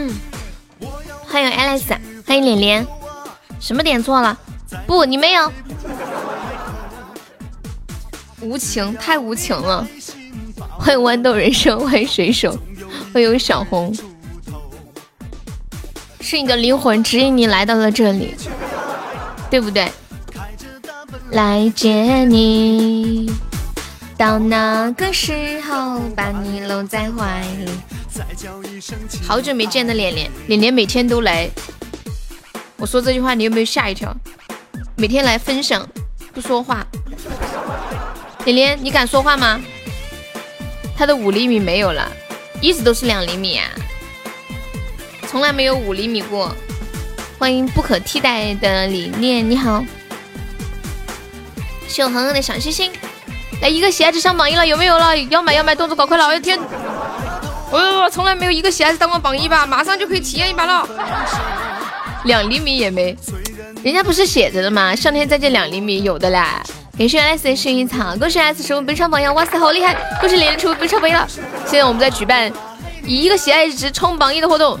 嗯，欢迎 Alice，欢迎脸脸，什么点错了？不，你没有。无情，太无情了。欢迎豌豆人生，欢迎水手，欢迎小红。是你的灵魂指引你来到了这里，对不对？来接你，到那个时候把你搂在怀里。好久没见的脸脸，脸脸每天都来。我说这句话，你有没有吓一跳？每天来分享，不说话。脸脸，你敢说话吗？他的五厘米没有了，一直都是两厘米啊，从来没有五厘米过。欢迎不可替代的理念，你好。谢我恒恒的小心心，来一个喜爱值上榜一了，有没有了？要买要买，动作搞快了！哎天！我从来没有一个喜爱值当过榜一吧，马上就可以体验一把了。两厘米也没，人家不是写着的吗？上天再见两厘米有的啦。感谢 S 的薰衣草，恭喜 S 成为本场榜样，哇塞，好厉害！恭喜连连成为本场榜一了。现在我们在举办以一个喜爱值冲榜一的活动，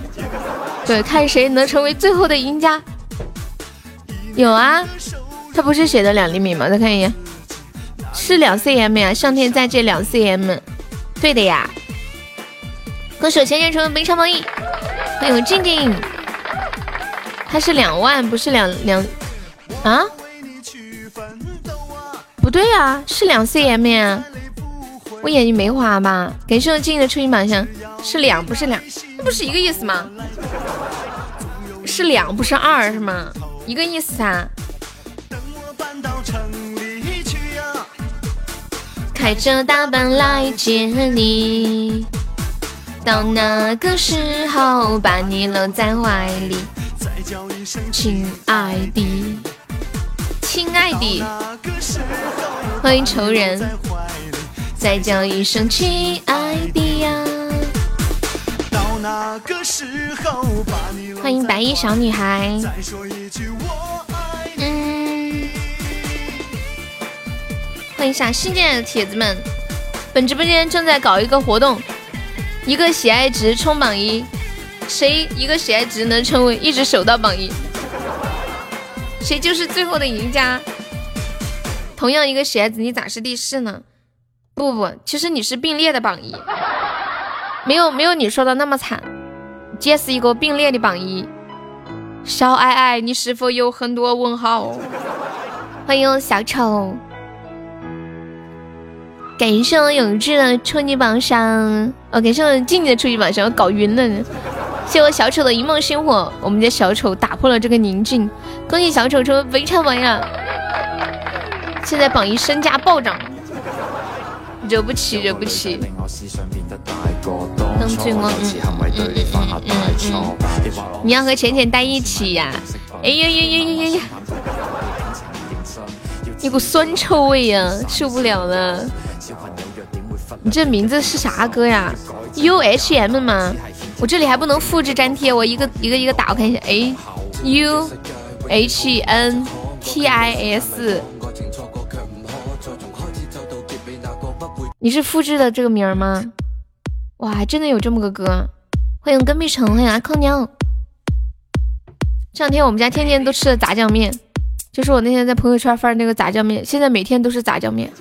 对，看谁能成为最后的赢家。有啊，他不是写的两厘米吗？再看一眼，是两 cm 呀。上天再见两 cm，对的呀。歌手前前成为本场榜一，欢迎我静静，他是两万，不是两两啊？不对呀，是两 cm 呀，我眼睛没花吧？感谢我静静的初音宝箱，是两不是两，那不是一个意思吗？是两不是二是吗？一个意思啊。开着大奔来接你。到那个时候，把你搂在怀里，亲爱的，亲爱的，欢迎仇人，再叫一声亲爱的呀。欢迎白衣小女孩。嗯，欢迎下新进来的铁子们，本直播间正在搞一个活动。一个喜爱值冲榜一，谁一个喜爱值能成为一直守到榜一，谁就是最后的赢家。同样一个喜爱值，你咋是第四呢？不不，其实你是并列的榜一，没有没有你说的那么惨，皆是一个并列的榜一。小爱爱，你是否有很多问号？欢迎小丑。感谢我永志的初级榜上，哦，感谢我静静的初级榜上，我搞晕了。谢我小丑的一梦星火，我们家小丑打破了这个宁静，恭喜小丑成为非常榜呀！现在榜一身价暴涨，惹不起，惹不起。你要和浅浅待一起呀？哎呀呀呀呀呀呀！一股酸臭味呀，受不了了。你这名字是啥歌呀？U H M 吗？我这里还不能复制粘贴，我一个一个一个打，我看一下。A U H N T I S，你是复制的这个名吗？哇，还真的有这么个歌！欢迎跟屁虫，欢迎阿空娘。这两天我们家天天都吃的炸酱面，就是我那天在朋友圈发的那个炸酱面，现在每天都是炸酱面。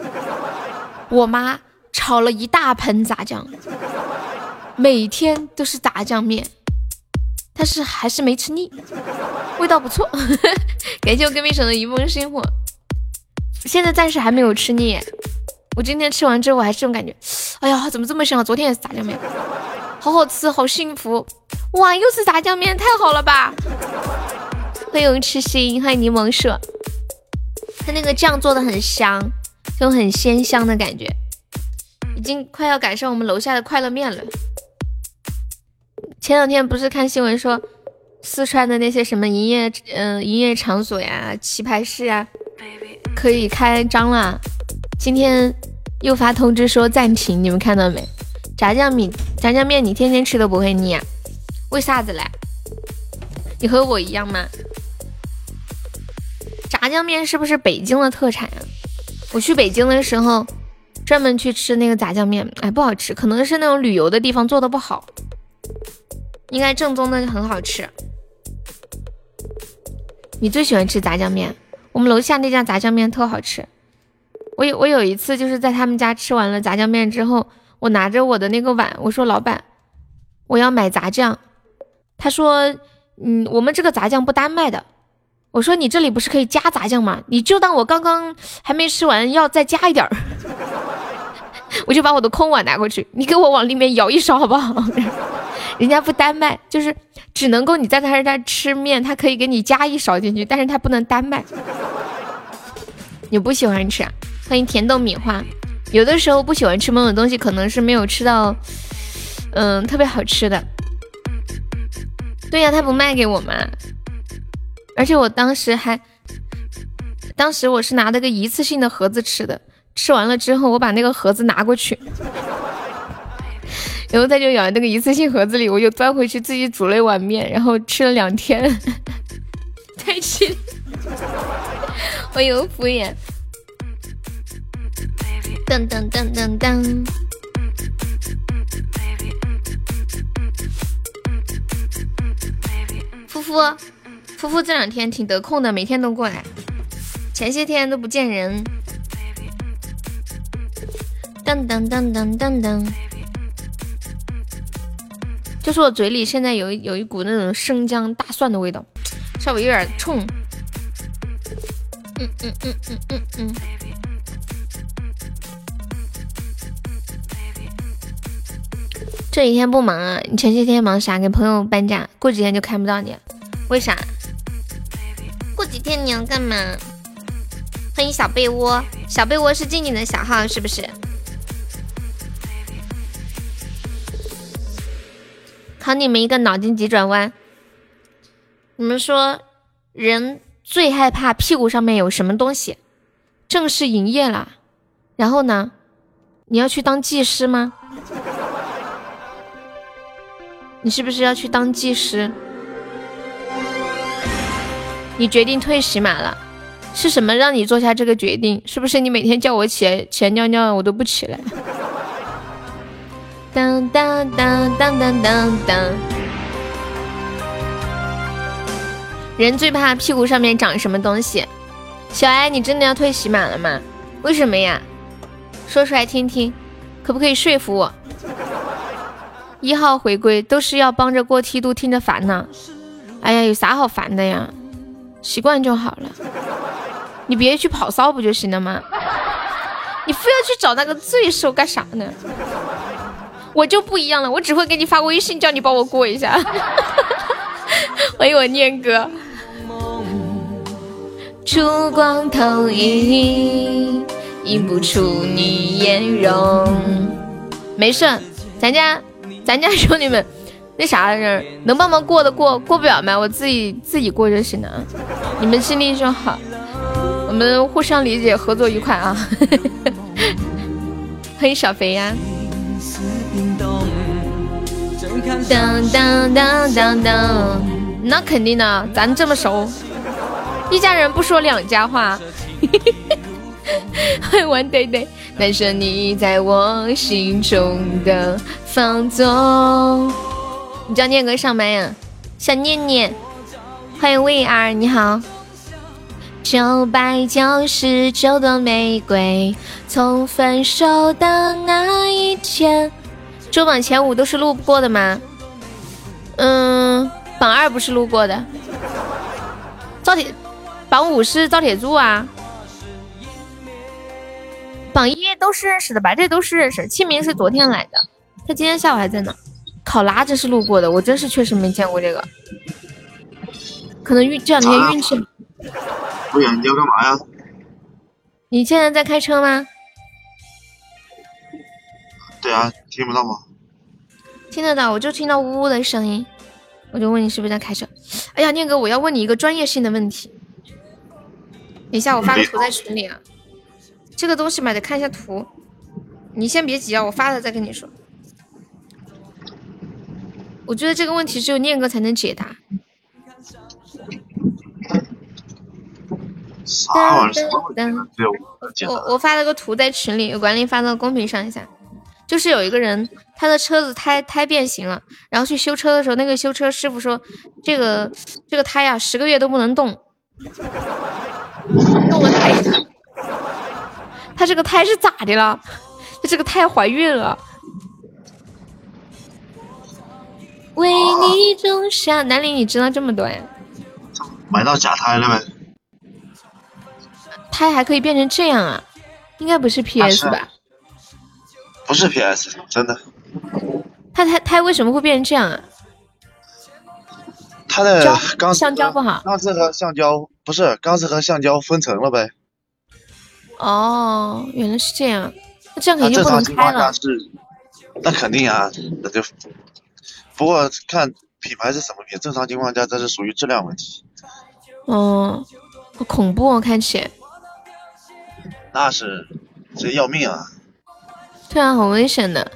我妈。炒了一大盆炸酱，每天都是炸酱面，但是还是没吃腻，味道不错。感谢我隔壁省的一梦星火，现在暂时还没有吃腻。我今天吃完之后，我还是这种感觉，哎呀，怎么这么香？昨天也是炸酱面，好好吃，好幸福。哇，又是炸酱面，太好了吧！欢迎痴心，欢迎柠檬社，它那个酱做的很香，就很鲜香的感觉。经快要赶上我们楼下的快乐面了。前两天不是看新闻说，四川的那些什么营业嗯营业场所呀、棋牌室啊，可以开张了。今天又发通知说暂停，你们看到没？炸酱米、炸酱面，你天天吃都不会腻啊？为啥子嘞？你和我一样吗？炸酱面是不是北京的特产啊？我去北京的时候，专门去吃那个炸酱面，哎，不好吃，可能是那种旅游的地方做的不好，应该正宗的很好吃。你最喜欢吃炸酱面？我们楼下那家炸酱面特好吃。我有我有一次就是在他们家吃完了炸酱面之后，我拿着我的那个碗，我说老板，我要买炸酱。他说，嗯，我们这个炸酱不单卖的。我说你这里不是可以加炸酱吗？你就当我刚刚还没吃完，要再加一点儿。我就把我的空碗拿过去，你给我往里面舀一勺好不好？人家不单卖，就是只能够你在他那吃面，他可以给你加一勺进去，但是他不能单卖。你不喜欢吃？啊欢迎甜豆米花。有的时候不喜欢吃某种东西，可能是没有吃到，嗯，特别好吃的。对呀，他不卖给我嘛。而且我当时还，当时我是拿了个一次性的盒子吃的，吃完了之后我把那个盒子拿过去，然后他就咬那个一次性盒子里，我又端回去自己煮了一碗面，然后吃了两天，太气，我有敷衍，噔噔噔噔噔，夫妇。夫妇这两天挺得空的，每天都过来，前些天都不见人。噔噔噔噔噔噔，就是我嘴里现在有有一股那种生姜大蒜的味道，稍微有点冲。嗯嗯嗯嗯嗯嗯。这几天不忙啊？你前些天忙啥？给朋友搬家，过几天就看不到你，为啥？过几天你要干嘛？欢迎小被窝，小被窝是静静的小号是不是？考你们一个脑筋急转弯，你们说人最害怕屁股上面有什么东西？正式营业了，然后呢？你要去当技师吗？你是不是要去当技师？你决定退喜马了，是什么让你做下这个决定？是不是你每天叫我起来起来尿尿，我都不起来？当当当当当当当。人最怕屁股上面长什么东西？小艾，你真的要退喜马了吗？为什么呀？说出来听听，可不可以说服我？一号回归都是要帮着过梯度，听着烦呢。哎呀，有啥好烦的呀？习惯就好了，你别去跑骚不就行了吗？你非要去找那个罪受干啥呢？我就不一样了，我只会给你发微信叫你帮我过一下。欢迎我念哥，烛光投影，映不出你颜容。没事，咱家咱家兄弟们。那啥人能帮忙过的过过不了吗？我自己自己过就行了，你们心里就好，我们互相理解，合作愉快啊！欢迎小肥呀！当当当当当，那肯定的，咱这么熟，一家人不说两家话。欢迎王对对，男生你在我心中的放纵。你叫念哥上麦呀，小念念，欢迎魏儿，你好。九百九十九朵玫瑰，从分手的那一天。周榜前五都是路过的吗？嗯，榜二不是路过的。赵铁，榜五是赵铁柱啊。榜一都是认识的吧？这都是认识。清明是昨天来的，他今天下午还在呢。考拉这是路过的，我真是确实没见过这个，可能运这两天运气。不远，你要干嘛呀？你现在在开车吗？对啊，听不到吗？听得到，我就听到呜呜的声音，我就问你是不是在开车。哎呀，念哥，我要问你一个专业性的问题。等一下，我发个图在群里啊。这个东西嘛，得看一下图。你先别急啊，我发了再跟你说。我觉得这个问题只有念哥才能解答。啥玩意儿？我我发了个图在群里，有管理发到公屏上一下。就是有一个人，他的车子胎胎变形了，然后去修车的时候，那个修车师傅说，这个这个胎呀，十个月都不能动，动了胎。他这个胎是咋的了？他这个胎怀孕了。为你种下，南岭，你知道这么多呀？买到假胎了呗？胎还可以变成这样啊？应该不是 PS 吧？不是 PS，真的。它胎胎为什么会变成这样啊？它的钢橡胶不好。钢丝和橡胶不是钢丝和橡胶分层了呗？哦，原来是这样。那这样肯定不能开了。是，那肯定啊，那就。不过看品牌是什么品，正常情况下这是属于质量问题。哦，好恐怖哦，看起来。那是，这要命啊！对啊，很危险的。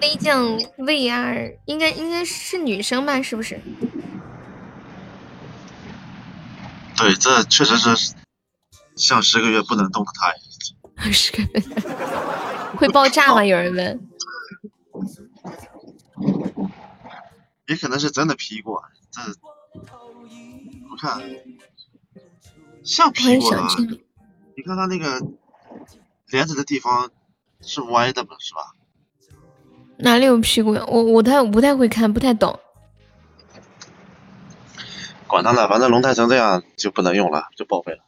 飞将 VR 应该应该是女生吧？是不是？对，这确实是像十个月不能动的胎。十个月会爆炸吗？有人问。也可能是真的 P 过，这我看像 P 过啊。你看他那个连着的地方是歪的嘛，是吧？哪里有屁股呀？我我太不太会看，不太懂。管他呢，反正龙胎成这样就不能用了，就报废了。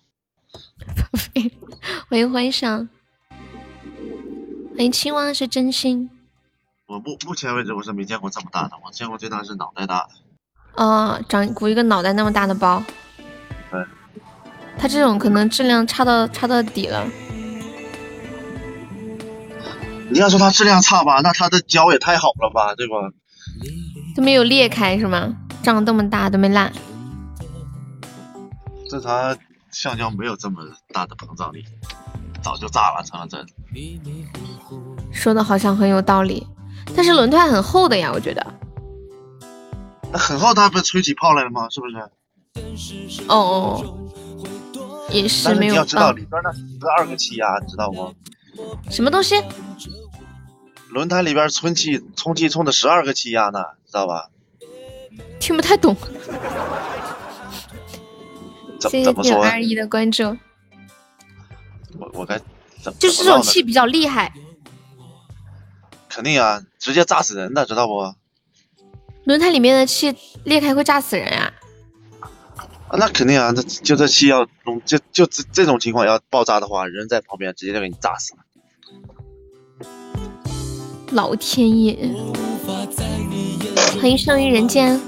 报废。欢迎欢上，欢迎青蛙是真心。我目目前为止我是没见过这么大的，我见过最大是脑袋大的。哦，长鼓一个脑袋那么大的包。对。它这种可能质量差到差到底了。你要说它质量差吧，那它的胶也太好了吧，对吧？都没有裂开是吗？长这么大都没烂。正常橡胶没有这么大的膨胀力，早就炸了，成了真。说的好像很有道理。但是轮胎很厚的呀，我觉得。那很厚，它不是吹起泡来了吗？是不是？哦哦，也是没有。你要知道里边那十二个气压，知道不？什么东西？轮胎里边充气充气充的十二个气压呢，知道吧？听不太懂。谢谢九二一的关注。我我该怎？就是这种气比较厉害。肯定啊，直接炸死人的，知道不？轮胎里面的气裂开会炸死人呀？啊，那肯定啊，这就这气要，就就这这种情况要爆炸的话，人在旁边直接就给你炸死了。老天爷！欢迎生于人间。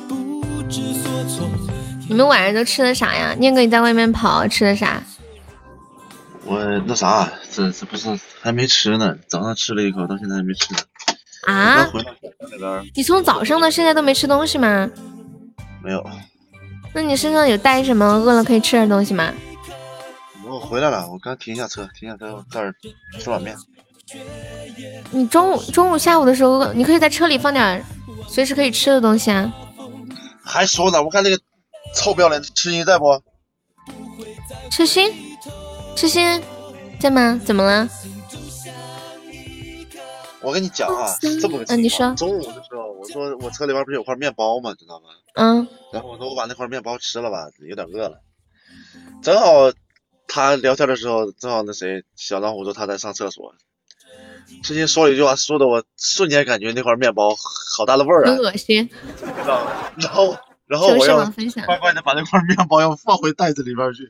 你们晚上都吃的啥呀？念哥你在外面跑吃的啥？我那啥，这这不是还没吃呢，早上吃了一口，到现在还没吃呢。啊！你从早上到现在都没吃东西吗？没有。那你身上有带什么？饿了可以吃点东西吗？我回来了，我刚停下车，停下车这儿吃碗面。你中午、中午、下午的时候，你可以在车里放点随时可以吃的东西啊。还说呢，我看那个臭不要脸痴心在不？痴心，痴心在吗？怎么了？我跟你讲啊，这么个情况。中午的时候，我说我车里边不是有块面包吗？知道吗？嗯。然后我说我把那块面包吃了吧，有点饿了。正好他聊天的时候，正好那谁小老虎说他在上厕所，之前说了一句话，说的我瞬间感觉那块面包好大的味儿啊，恶心。然后然后我要乖乖的把那块面包要放回袋子里边去。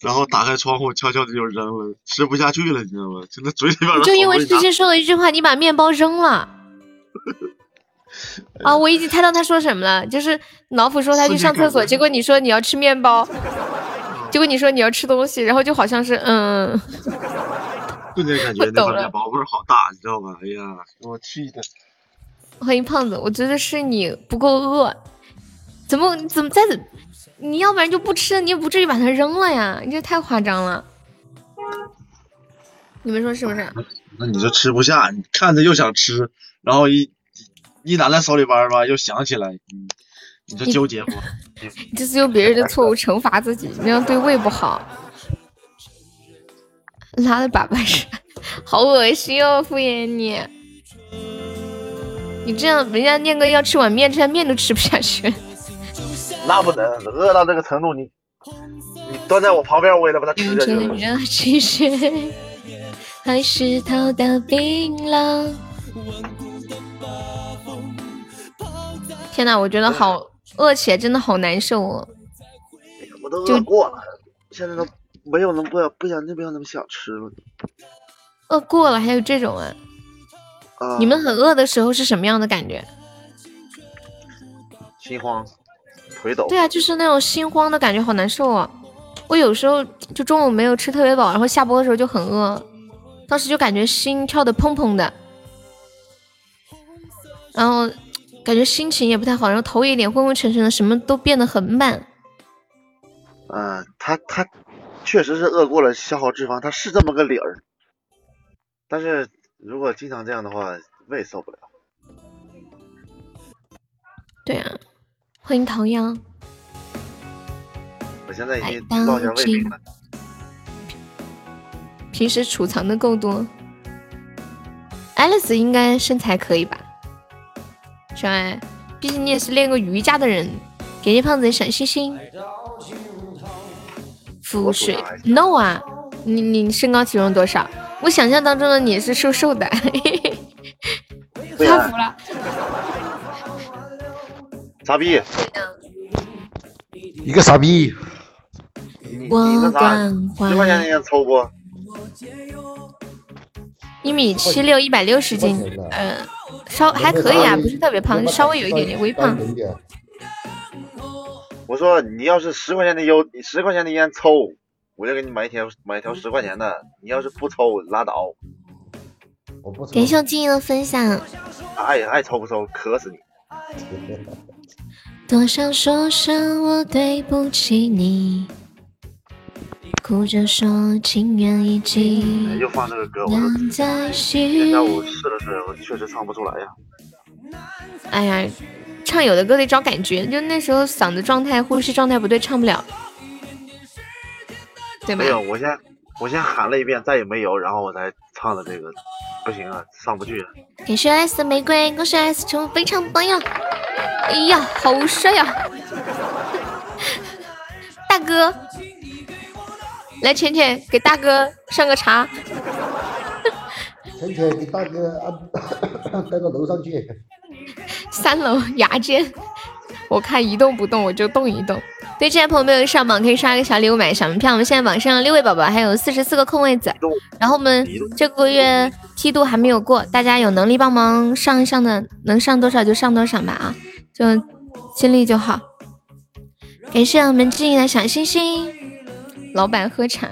然后打开窗户，悄悄的就扔了，吃不下去了，你知道吗？就那嘴里边。就因为之前说了一句话，你把面包扔了。啊，我已经猜到他说什么了，就是老虎说他去上厕所，结果你说你要吃面包，结果你说你要吃东西，然后就好像是嗯。瞬间感觉那面包味好大，你知道吧？哎呀，给我气的！欢迎胖子，我觉得是你不够饿，怎么怎么在？你要不然就不吃，你也不至于把它扔了呀！你这太夸张了，你们说是不是？那你就吃不下，你看着又想吃，然后一一拿在手里边吧，又想起来，你你说纠结不？你这是用别人的错误惩罚自己，那样对胃不好。拉的粑粑是，好恶心哦！敷衍你，你这样人家念哥要吃碗面，这碗面都吃不下去。那不能，饿到这个程度，你你端在我旁边，我也得把它吃下去。还是头的冰冷。天哪，我觉得好饿起来，真的好难受哦。我都饿过了，现在都没有那么不不想，那没有那么想吃了。饿过了还有这种啊？你们很饿的时候是什么样的感觉？心慌，腿抖。对啊，就是那种心慌的感觉，好难受啊。我有时候就中午没有吃特别饱，然后下播的时候就很饿。当时就感觉心跳的砰砰的，然后感觉心情也不太好，然后头有点昏昏沉沉的，什么都变得很慢。嗯，他他确实是饿过了消耗脂肪，它是这么个理儿。但是如果经常这样的话，胃受不了。对啊，欢迎桃夭。我现在已经报下胃病了。平时储藏的够多，Alice 应该身材可以吧？小爱，毕竟你也是练过瑜伽的人。给你胖子小星星。浮水，no 啊！你你身高体重多少？我想象当中的你是瘦瘦的，太服了。傻逼！一个傻逼！我关十块钱你抽不？一米七六，一百六十斤，嗯，稍还可以啊，不是特别胖，稍微有一点点微胖。我说你要是十块钱的油，十块钱的烟抽，我就给你买一条买一条十块钱的。你要是不抽，拉倒。感谢我静怡的分享。爱爱抽不抽，渴死你。多想说声我对不起你。哭着说情缘已尽。又放这个歌，我现在我试了试，我确实唱不出来呀。哎呀，唱有的歌得找感觉，就那时候嗓子状态、呼吸状态不对，唱不了，对吧？没有，我先我先喊了一遍，再也没有，然后我才唱的这个，不行啊，上不去了。感谢 S 的玫瑰，恭喜 S 成为非常榜样。哎呀，好帅呀，大哥。来，浅浅给大哥上个茶。浅浅给大哥安带到楼上去。三楼牙尖，我看一动不动我就动一动。对这些朋友没有上榜，可以刷个小礼物买小门票。我们现在榜上六位宝宝还有四十四个空位子，然后我们这个月梯度还没有过，大家有能力帮忙上一上的，能上多少就上多少吧啊，就尽力就好。感谢我们静怡的小星星。老板喝茶。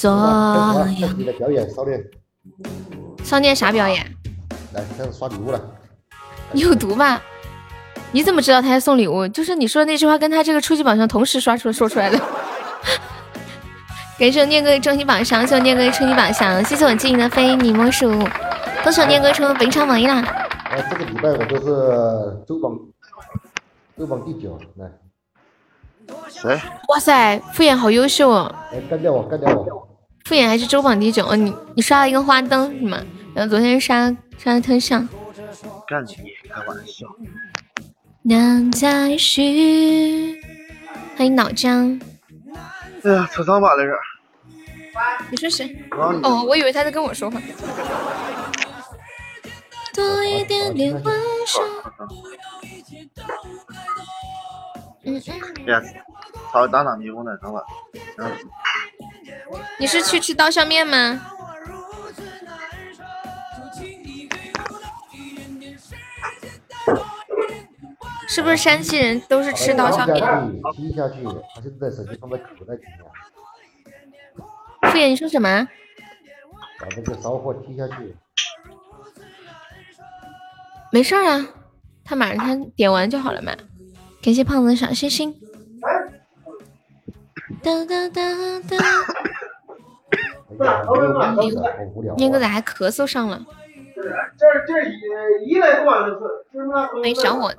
所有。表演少年。少年啥表演？来，开始刷礼物了。你有毒吧？你怎么知道他在送礼物？就是你说的那句话，跟他这个初级宝箱同时刷出说出来的。感谢我念哥的终极榜上，谢我念哥的初级宝箱，谢谢我静怡的非你莫属。恭喜我念哥成为本场榜一啦！哎，这个礼拜我都是周榜。周榜第九，来，谁？哇塞，敷衍好优秀哦！哎干掉我，干掉我！敷衍还是周榜第九哦，你你刷了一个花灯是吗？然后昨天刷刷的特效。干你开玩笑。难再续。欢迎脑浆。哎呀，扯长吧那是。你说谁？哦，我以为他在跟我说话。多一点点温柔。嗯嗯，呀，超打打迷宫呢，知吧？嗯。你是去吃刀削面吗？是不是山西人都是吃刀削面？踢下去，他现在手机放在口袋里面。傅爷，你说什么？把这个骚货踢下去。没事啊，他马上他点完就好了嘛。感谢胖子的小心心。哒哒哒哒。念哥咋还咳嗽上了？这这一一来多就是。没小伙子，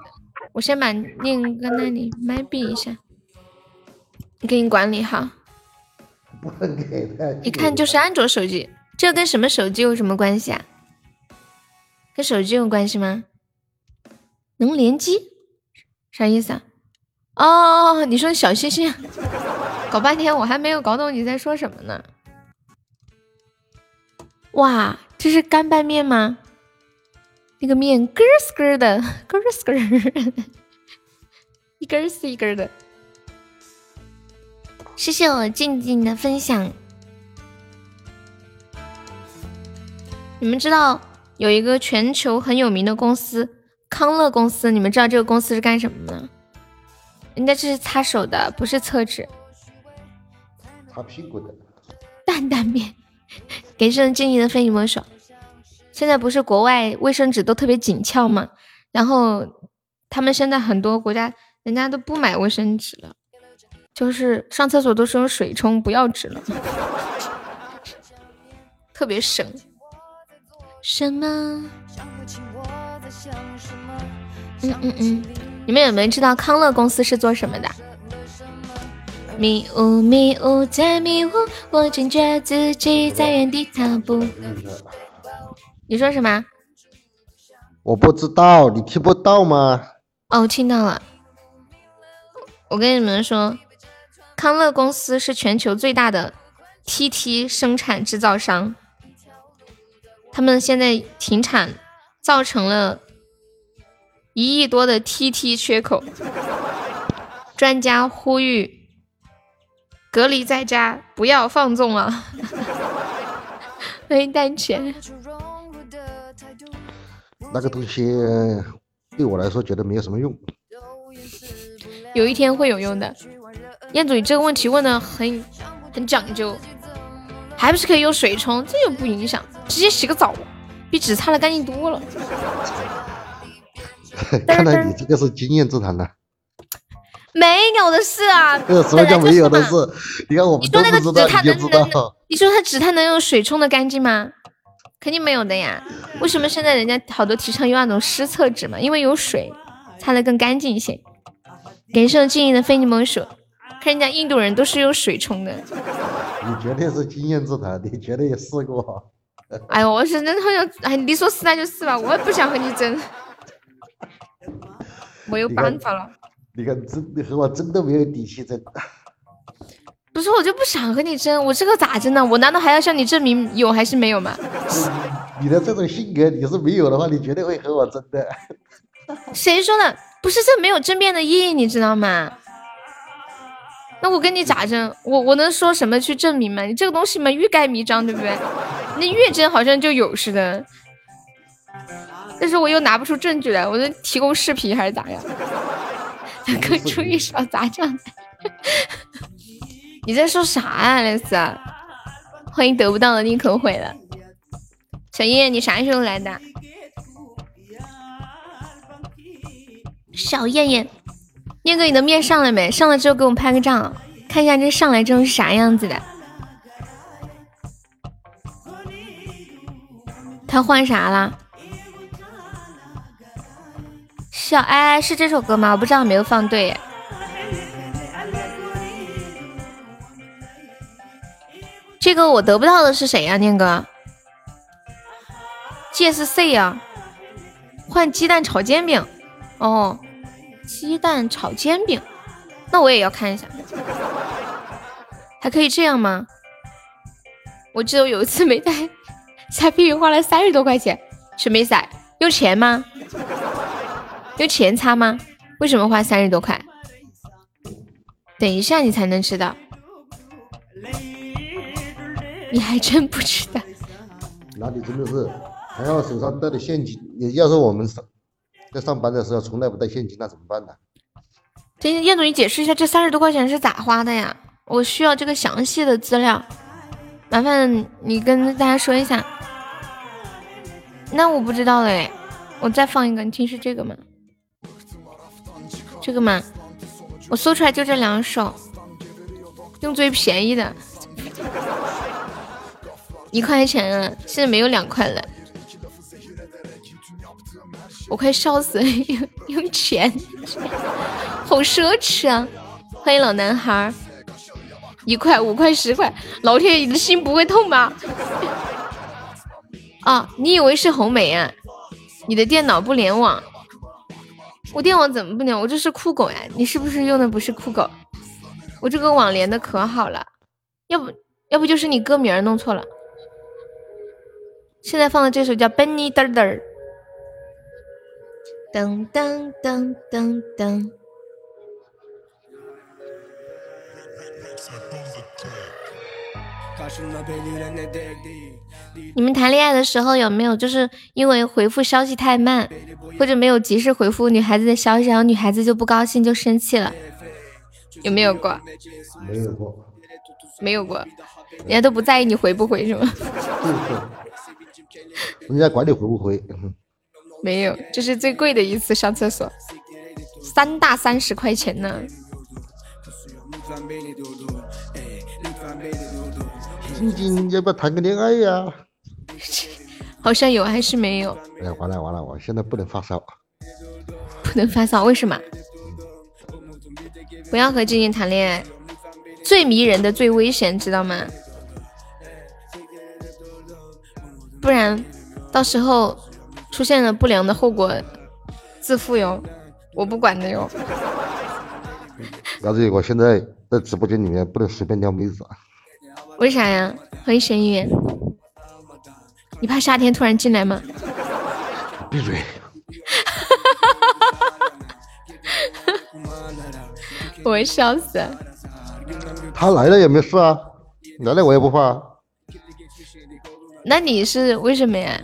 我先把念哥那里麦闭一下，给你管理哈。不能给他。一看就是安卓手机，这跟什么手机有什么关系啊？跟手机有关系吗？能联机？啥意思啊？哦，你说小星星，搞半天我还没有搞懂你在说什么呢。哇，这是干拌面吗？那个面咯咯的，咯咯，一根是一根的。谢谢我静静的分享。你们知道有一个全球很有名的公司康乐公司，你们知道这个公司是干什么的？人家这是擦手的，不是厕纸。擦屁股的。担担面。给上静怡的非你莫属。现在不是国外卫生纸都特别紧俏吗？然后他们现在很多国家人家都不买卫生纸了，就是上厕所都是用水冲，不要纸了，特别省。什么？嗯嗯嗯，你们有没有知道康乐公司是做什么的？迷雾迷雾在迷雾，我惊觉自己在原地踏步。你说什么？我不知道，你听不到吗？哦，听到了。我跟你们说，康乐公司是全球最大的 TT 生产制造商，他们现在停产，造成了一亿多的 TT 缺口。专家呼吁。隔离在家，不要放纵了。欢迎蛋钱。那个东西对我来说觉得没有什么用。有一天会有用的。彦祖，你这个问题问的很很讲究，还不是可以用水冲，这又不影响，直接洗个澡，比纸擦的干净多了。看来你这个是经验之谈呢。没有的事啊！什么叫没有的事？你看我们都不知道，你就知道。你说它纸它能用水冲的干净吗？肯定没有的呀。为什么现在人家好多提倡用那种湿厕纸嘛？因为有水，擦的更干净一些。感谢我静怡的非你莫属。看人家印度人都是用水冲的。你绝对是经验之谈，你绝对也试过。哎呦，我是真的好像，哎，你说是那就是吧，我也不想和你争，没有办法了。你看，真的和我真的没有底气争。不是，我就不想和你争，我这个咋争呢？我难道还要向你证明有还是没有吗？你的这种性格，你是没有的话，你绝对会和我争的。谁说的？不是这没有争辩的意义，你知道吗？那我跟你咋争？我我能说什么去证明吗？你这个东西嘛，欲盖弥彰，对不对？那越争好像就有似的。但是我又拿不出证据来，我能提供视频还是咋样？可出一勺杂酱。你在说啥啊，蕾丝？欢迎得不到的宁可毁了。小燕，你啥时候来的？小燕燕，念哥，你的面上了没？上了之后给我们拍个照，看一下这上来之后是啥样子的。他换啥了？小爱是这首歌吗？我不知道，没有放对。这个我得不到的是谁呀，念哥？这是 C 呀？换鸡蛋炒煎饼？哦，鸡蛋炒煎饼，那我也要看一下。还可以这样吗？我记得我有一次没带，擦屁花了三十多块钱，什么意思？用钱吗？用钱擦吗？为什么花三十多块？等一下你才能知道，你还真不知道。那你真的是，还好手上带的现金。你要是我们上在上班的时候从来不带现金，那怎么办呢？这燕总，你解释一下这三十多块钱是咋花的呀？我需要这个详细的资料，麻烦你跟大家说一下。那我不知道嘞，我再放一个，你听是这个吗？这个吗？我搜出来就这两首，用最便宜的，一块钱啊，现在没有两块了，我快笑死了，用用钱，好奢侈啊！欢迎老男孩，一块、五块、十块，老天爷，你的心不会痛吗？啊，你以为是红梅啊？你的电脑不联网。我电网怎么不连？我这是酷狗呀！你是不是用的不是酷狗？我这个网连的可好了，要不要不就是你歌名弄错了。现在放的这首叫《Benny 噔噔》，噔噔噔噔噔。你们谈恋爱的时候有没有就是因为回复消息太慢，或者没有及时回复女孩子的消息，然后女孩子就不高兴就生气了？有没有过？没有过，没有过，人家都不在意你回不回是吗？人家管你回不回。没有，这是最贵的一次上厕所，三大三十块钱呢。静静，要不要谈个恋爱呀？好像有，还是没有？哎，完了完了，我现在不能发烧。不能发烧？为什么？不要和静静谈恋爱，最迷人的最危险，知道吗？不然到时候出现了不良的后果，自负哟，我不管的哟。老子，我现在在直播间里面不能随便撩妹子。为啥呀？欢迎神鱼，你怕夏天突然进来吗？闭嘴！我笑死。他来了也没事啊，来了我也不怕。那你是为什么呀？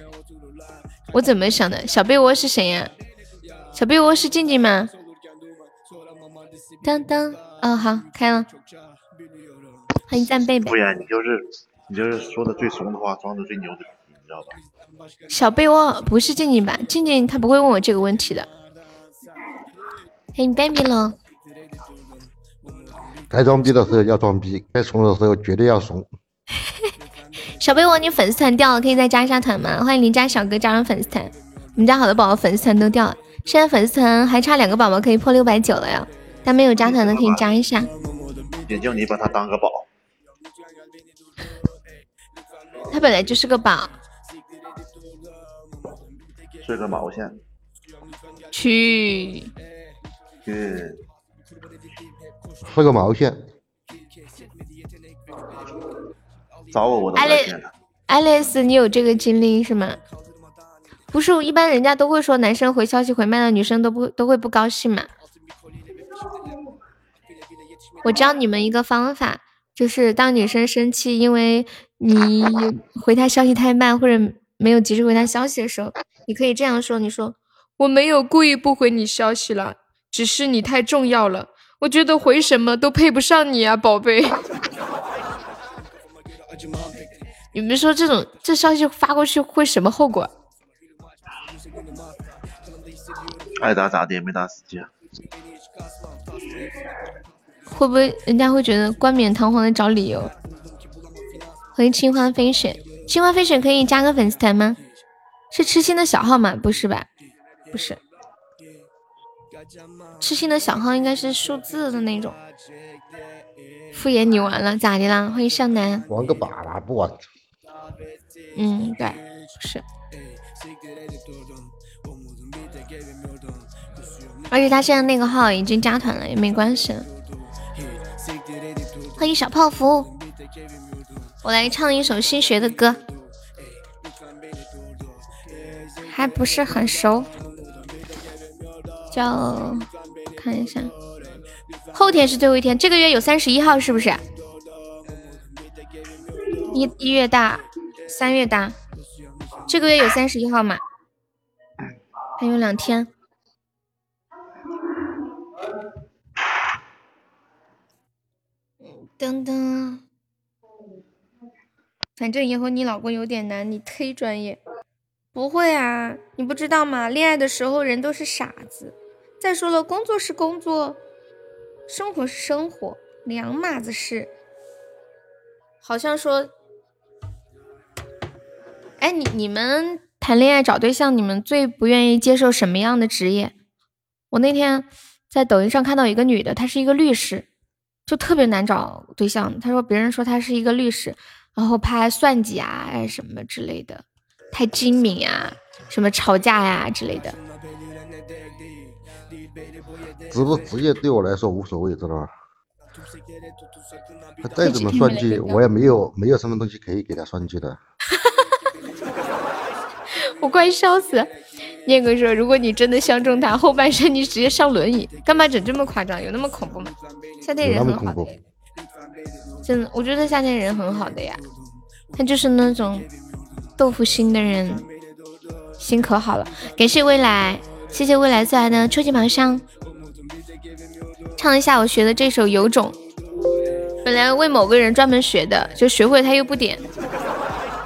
我怎么想的？小被窝是谁呀？小被窝是静静吗？当当，哦好，开了。欢迎赞贝贝。不然你就是你就是说的最怂的话，装的最牛的，你知道吧？小被窝不是静静吧？静静她不会问我这个问题的。欢迎 baby 喽。该装逼的时候要装逼，该怂的时候绝对要怂。小被窝，你粉丝团掉了，可以再加一下团吗？欢迎邻家小哥加入粉丝团。我们家好多宝宝粉丝团都掉了，现在粉丝团还差两个宝宝可以破六百九了呀！但没有加团的可以加一下。也就你把他当个宝。他本来就是个宝，是个毛线。去。去。是个毛线。找我我都来见他。爱丽丝，你有这个经历是吗？不是，一般人家都会说男生回消息回慢了，女生都不都会不高兴嘛。我教你们一个方法，就是当女生生气，因为你 回她消息太慢，或者没有及时回她消息的时候，你可以这样说：“你说我没有故意不回你消息了，只是你太重要了，我觉得回什么都配不上你啊，宝贝。”你们说这种这消息发过去会什么后果？爱咋咋地，没打死机。会不会人家会觉得冠冕堂皇的找理由？欢迎青花飞雪，青花飞雪可以加个粉丝团吗？是痴心的小号吗？不是吧？不是，痴心的小号应该是数字的那种。敷衍你完了，咋的啦？欢迎向南。玩个把啦，不玩。嗯，对，是。而且他现在那个号已经加团了，也没关系。欢迎小泡芙，我来唱一首新学的歌，还不是很熟，叫看一下，后天是最后一天，这个月有三十一号是不是？一一月大，三月大，这个月有三十一号吗？还有两天，噔噔，反正以后你老公有点难，你忒专业。不会啊，你不知道吗？恋爱的时候人都是傻子。再说了，工作是工作，生活是生活，两码子事。好像说，哎，你你们谈恋爱找对象，你们最不愿意接受什么样的职业？我那天在抖音上看到一个女的，她是一个律师。就特别难找对象。他说别人说他是一个律师，然后怕算计啊什么之类的，太精明呀，什么吵架呀之类的。职不职业对我来说无所谓，知道吧？他再怎么算计，我也没有没有什么东西可以给他算计的。我快笑死！念哥说，如果你真的相中他，后半生你直接上轮椅，干嘛整这么夸张？有那么恐怖吗？夏天人很好的，真的，我觉得夏天人很好的呀。他就是那种豆腐心的人，心可好了。感谢未来，谢谢未来最爱的初级宝箱。唱一下我学的这首《有种》，本来为某个人专门学的，就学会他又不点，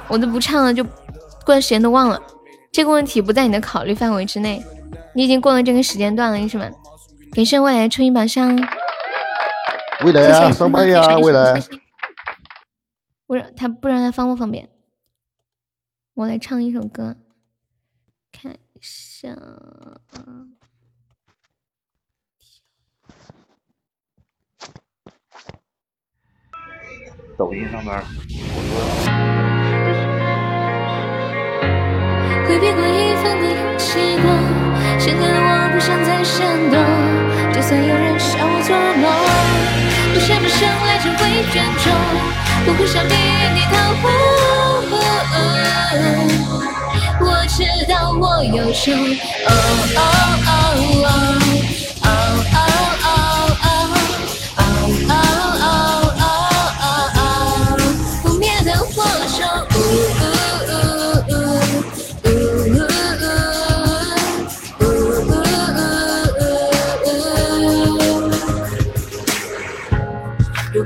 我都不唱了，就过段时间都忘了。这个问题不在你的考虑范围之内，你已经过了这个时间段了，是吗？感谢未来初音宝箱。未来啊，上班呀，未来。不让他不让他方不方便？我来唱一首歌，看一下。抖音上面，回避过一分的勇气过，现在的我不想再闪躲，就算有人笑我做梦。不想不想来就会珍重，不会像命运地桃花。我知道我有种，哦哦哦哦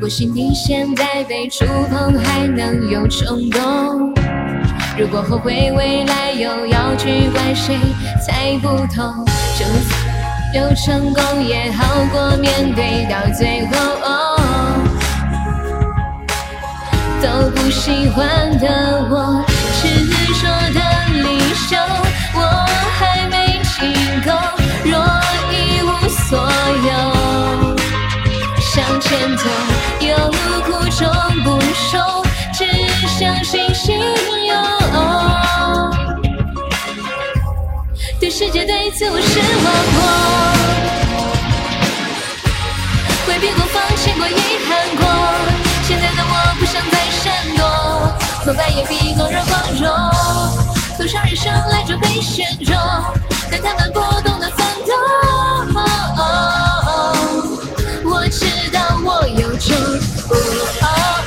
果心底现在被触碰，还能有冲动？如果后悔未来又要去怪谁猜不透？就算有成功也好过面对到最后。都不喜欢的我，执着的理想，我还没进够，若一无所有，前走。有苦终不收，只相信心有。对世界对自我失望过，回避过放弃过遗憾过，现在的我不想再闪躲，挫败也比懦弱光荣。多少人生来就被选中，但他们不懂 Just for us.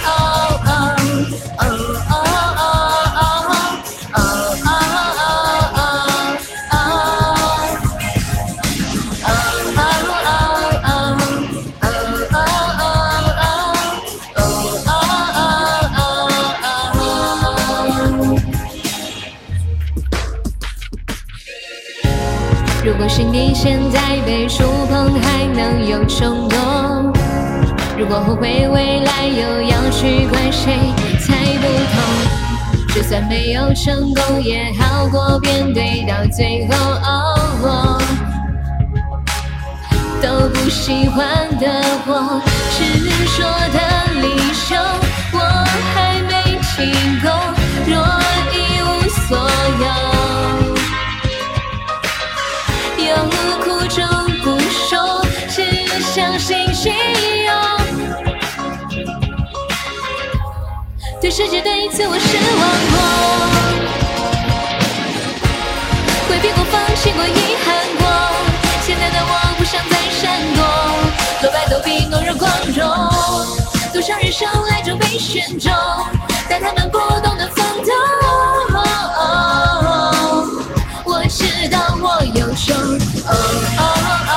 后悔未来又要去怪谁，猜不透。就算没有成功，也好过面对到最后哦。都不喜欢的我，执着的理想，我还没听够，若一无所有，有苦终不说，只相信对世界对自我失望过，回避过放弃过遗憾过，现在的我不想再闪躲，落败都比懦弱光荣。多少人生来就被选中，但他们不懂得奋斗。我知道我有种。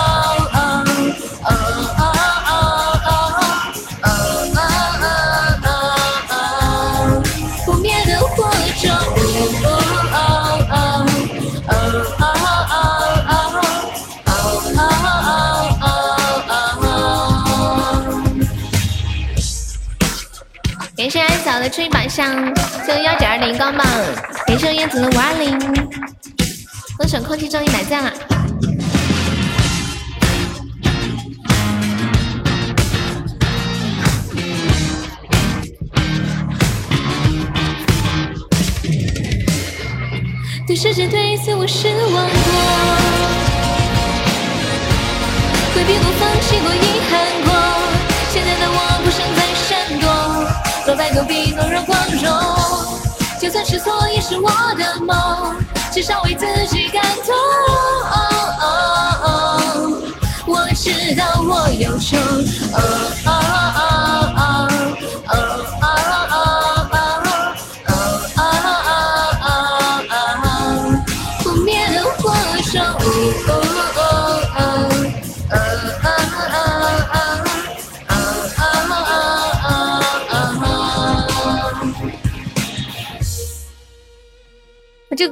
吹把香，谢幺九二零钢棒，感谢燕子的五二零，恭喜空气中一百赞了。对世界退缩，我失望过，回避过，放弃过，遗憾比懦弱光荣，就算是错也是我的梦，至少为自己感动。我知道我有仇。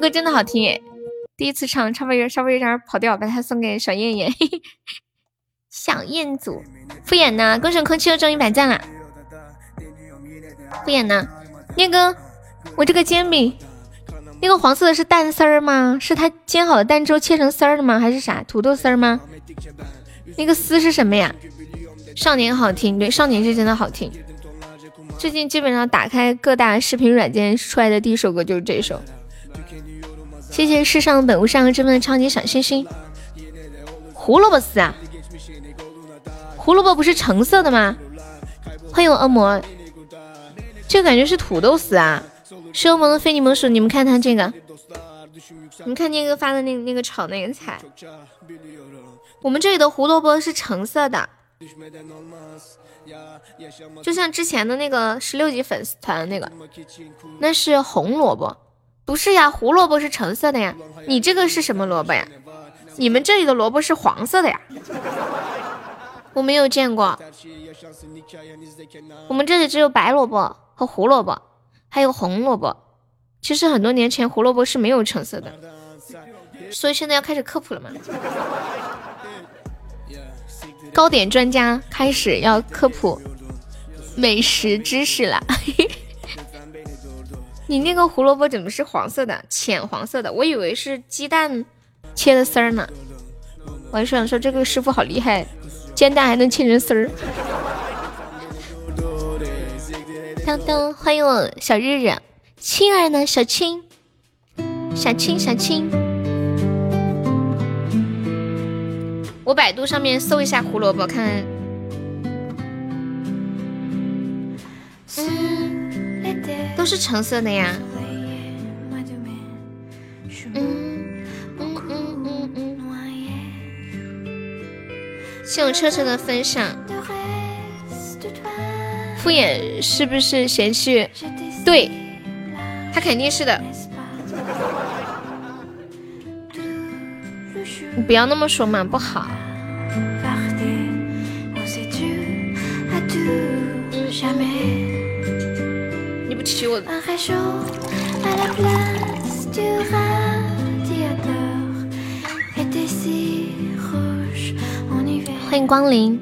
歌真的好听耶！第一次唱，稍微有稍微有点跑调，把它送给小燕燕。小燕组敷衍呢？恭喜空气又中一百赞了。敷衍呢？那个我这个煎饼，那个黄色的是蛋丝儿吗？是他煎好的蛋之后切成丝儿的吗？还是啥？土豆丝儿吗？那个丝是什么呀？少年好听，对，少年是真的好听。最近基本上打开各大视频软件出来的第一首歌就是这首。谢谢世上本无善恶之分的超级小星星。胡萝卜丝啊，胡萝卜不是橙色的吗？欢迎我恶魔，这感觉是土豆丝啊。是恶魔的非你莫属，你们看他这个，你们看那个发的那那个炒那个菜。我们这里的胡萝卜是橙色的，就像之前的那个十六级粉丝团那个，那是红萝卜。不是呀，胡萝卜是橙色的呀。你这个是什么萝卜呀？你们这里的萝卜是黄色的呀？我没有见过。我们这里只有白萝卜和胡萝卜，还有红萝卜。其实很多年前胡萝卜是没有橙色的，所以现在要开始科普了嘛。糕点专家开始要科普美食知识了。你那个胡萝卜怎么是黄色的？浅黄色的，我以为是鸡蛋切的丝儿呢。我还想说这个师傅好厉害，煎蛋还能切成丝儿。当当，欢迎我小日日，青儿呢？小青，小青，小青。我百度上面搜一下胡萝卜，看看。都是橙色的呀。嗯嗯嗯嗯嗯。谢我车车的分享。敷衍是不是嫌弃？对，他肯定是的。你不要那么说嘛，不好。娶我。欢迎光临。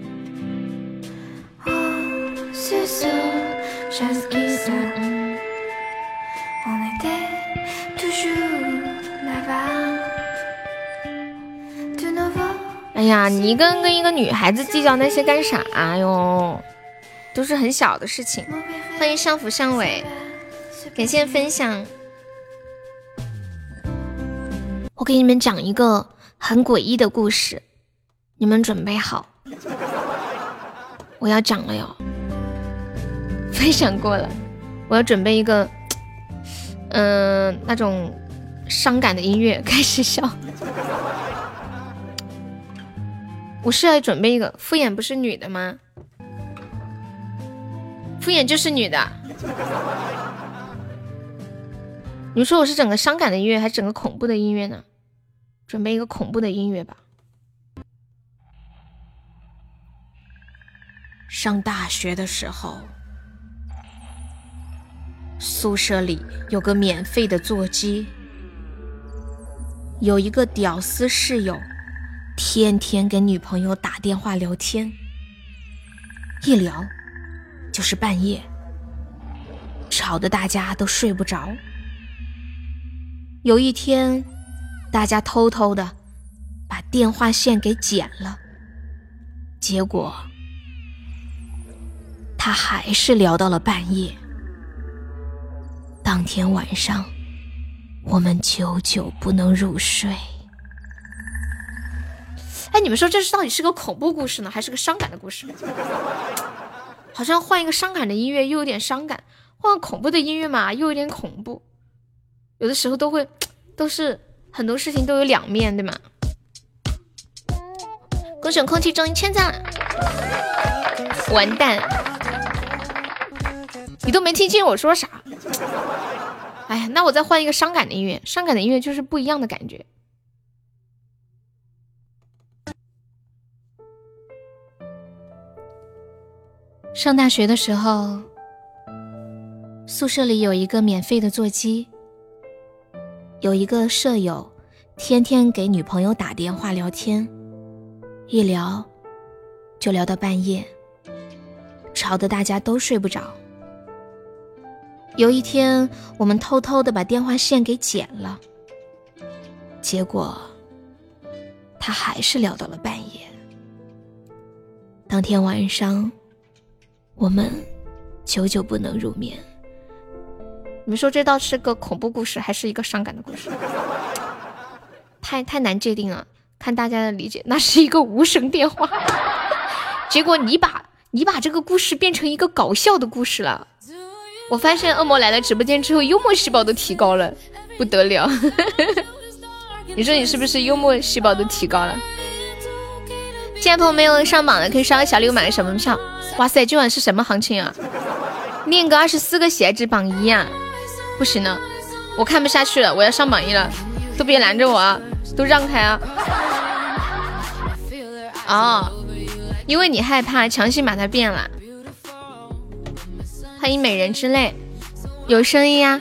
哎呀，你跟跟一个女孩子计较那些干啥哟？都是很小的事情。欢迎相府相尾，感谢分享。我给你们讲一个很诡异的故事，你们准备好？我要讲了哟。分享过了，我要准备一个，嗯，那种伤感的音乐，开始笑。我是要准备一个，敷衍不是女的吗？敷衍就是女的，你说我是整个伤感的音乐，还是整个恐怖的音乐呢？准备一个恐怖的音乐吧。上大学的时候，宿舍里有个免费的座机，有一个屌丝室友，天天给女朋友打电话聊天，一聊。就是半夜，吵得大家都睡不着。有一天，大家偷偷的把电话线给剪了，结果他还是聊到了半夜。当天晚上，我们久久不能入睡。哎，你们说这是到底是个恐怖故事呢，还是个伤感的故事？好像换一个伤感的音乐又有点伤感，换个恐怖的音乐嘛又有点恐怖。有的时候都会，都是很多事情都有两面对吗？恭喜空气终于千赞了！完蛋，你都没听清我说啥？哎呀，那我再换一个伤感的音乐，伤感的音乐就是不一样的感觉。上大学的时候，宿舍里有一个免费的座机，有一个舍友天天给女朋友打电话聊天，一聊就聊到半夜，吵得大家都睡不着。有一天，我们偷偷的把电话线给剪了，结果他还是聊到了半夜。当天晚上。我们久久不能入眠。你们说这倒是个恐怖故事，还是一个伤感的故事？太太难界定了，看大家的理解。那是一个无声电话，结果你把你把这个故事变成一个搞笑的故事了。我发现恶魔来了直播间之后，幽默细胞都提高了，不得了。你说你是不是幽默细胞都提高了？现在朋友没有上榜的，可以刷个小礼物，买个小门票。哇塞，今晚是什么行情啊？练个二十四个鞋子榜一啊！不行了，我看不下去了，我要上榜一了，都别拦着我啊，都让开啊！哦，因为你害怕，强行把它变了。欢迎美人之泪，有声音啊？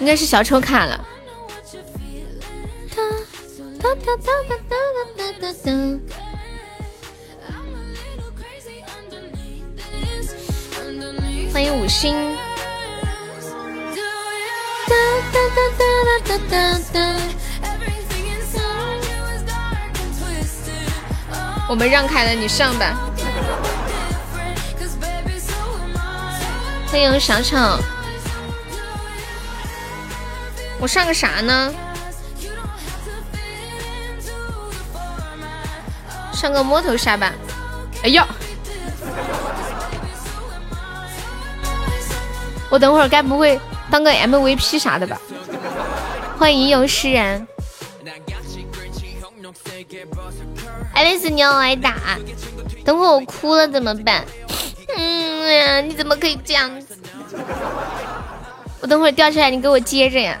应该是小丑卡了。欢迎五星。我们让开了，你上吧。欢迎小丑。我上个啥呢？上个摸头杀吧。哎呦！我等会儿该不会当个 MVP 啥的吧？欢迎吟游诗人，爱丽丝你要挨打，等会儿我哭了怎么办？嗯呀，你怎么可以这样子？我等会儿掉下来，你给我接着呀！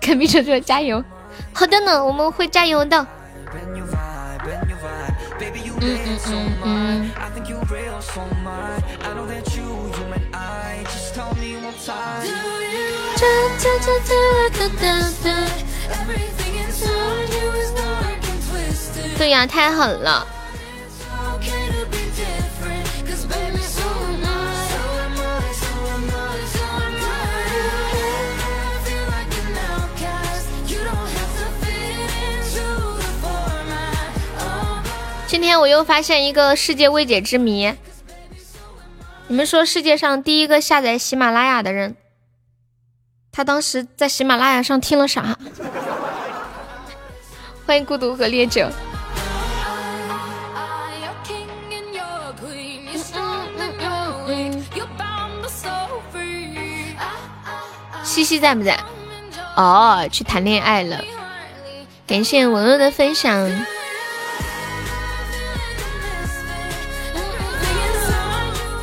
肯比说说加油，好的呢，我们会加油的。嗯嗯嗯嗯。对呀，太狠了！今天我又发现一个世界未解之谜。你们说世界上第一个下载喜马拉雅的人，他当时在喜马拉雅上听了啥？欢迎孤独和烈酒。西西在不在？哦，去谈恋爱了。感谢文文的分享。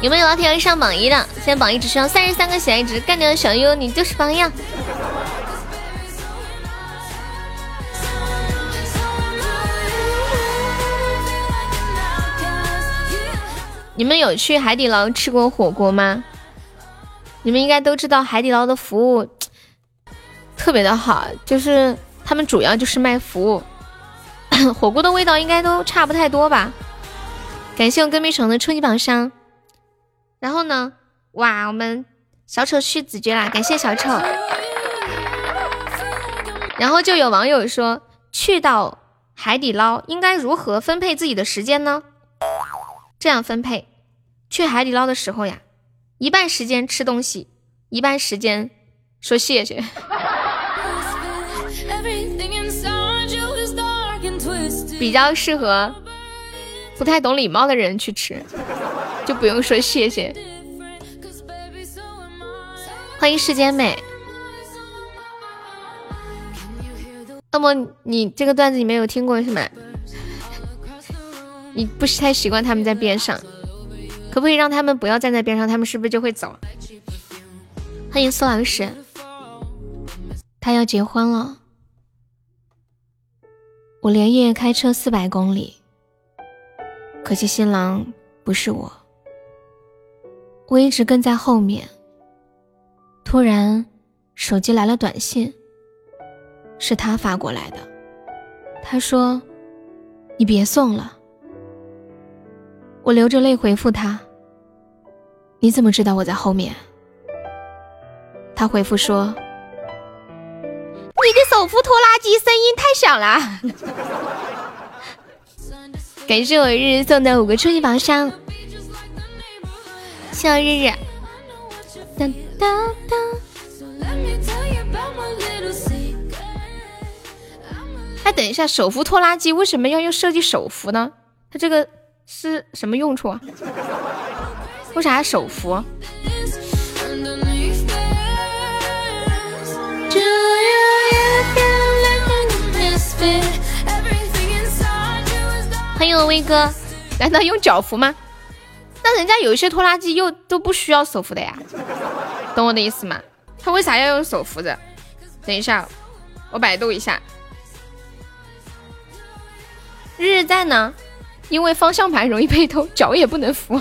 有没有老铁要上榜一的？现在榜一只需要三十三个喜爱值，干掉小优你就是榜样。你们有去海底捞吃过火锅吗？你们应该都知道海底捞的服务特别的好，就是他们主要就是卖服务，火锅的味道应该都差不太多吧。感谢我隔壁城的初级宝箱。然后呢？哇，我们小丑去子爵啦，感谢小丑。然后就有网友说，去到海底捞应该如何分配自己的时间呢？这样分配，去海底捞的时候呀，一半时间吃东西，一半时间说谢谢。比较适合不太懂礼貌的人去吃，就不用说谢谢。欢迎世间美。那么，你这个段子你没有听过是吗？你不是太习惯他们在边上，可不可以让他们不要站在边上？他们是不是就会走？欢迎苏老师，他要结婚了。我连夜开车四百公里，可惜新郎不是我，我一直跟在后面。突然，手机来了短信，是他发过来的。他说：“你别送了。”我流着泪回复他：“你怎么知道我在后面？”他回复说。你的手扶拖拉机声音太小了。感谢我日日送的五个初级宝箱，谢谢日日。哒哒哒。哎，等一下，手扶拖拉机为什么要用设计手扶呢？它这个是什么用处啊？为啥手扶？欢迎威哥，难道用脚扶吗？那人家有一些拖拉机又都不需要手扶的呀，懂我的意思吗？他为啥要用手扶着？等一下，我百度一下。日日在呢，因为方向盘容易被偷，脚也不能扶。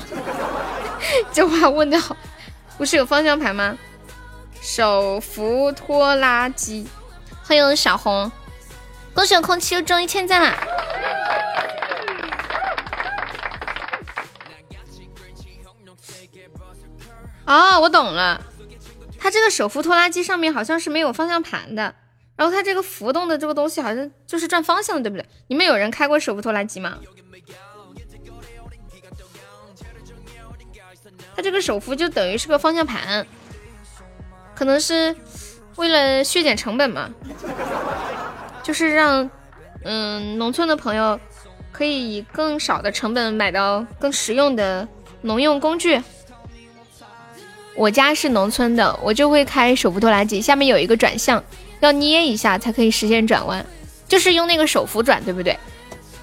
这话问的好，不是有方向盘吗？手扶拖拉机。欢迎小红，恭喜我空气又中一千赞啦！哦，我懂了，它这个手扶拖拉机上面好像是没有方向盘的，然后它这个浮动的这个东西好像就是转方向的，对不对？你们有人开过手扶拖拉机吗？它这个手扶就等于是个方向盘，可能是为了削减成本嘛，就是让嗯农村的朋友可以以更少的成本买到更实用的农用工具。我家是农村的，我就会开手扶拖拉机，下面有一个转向，要捏一下才可以实现转弯，就是用那个手扶转，对不对？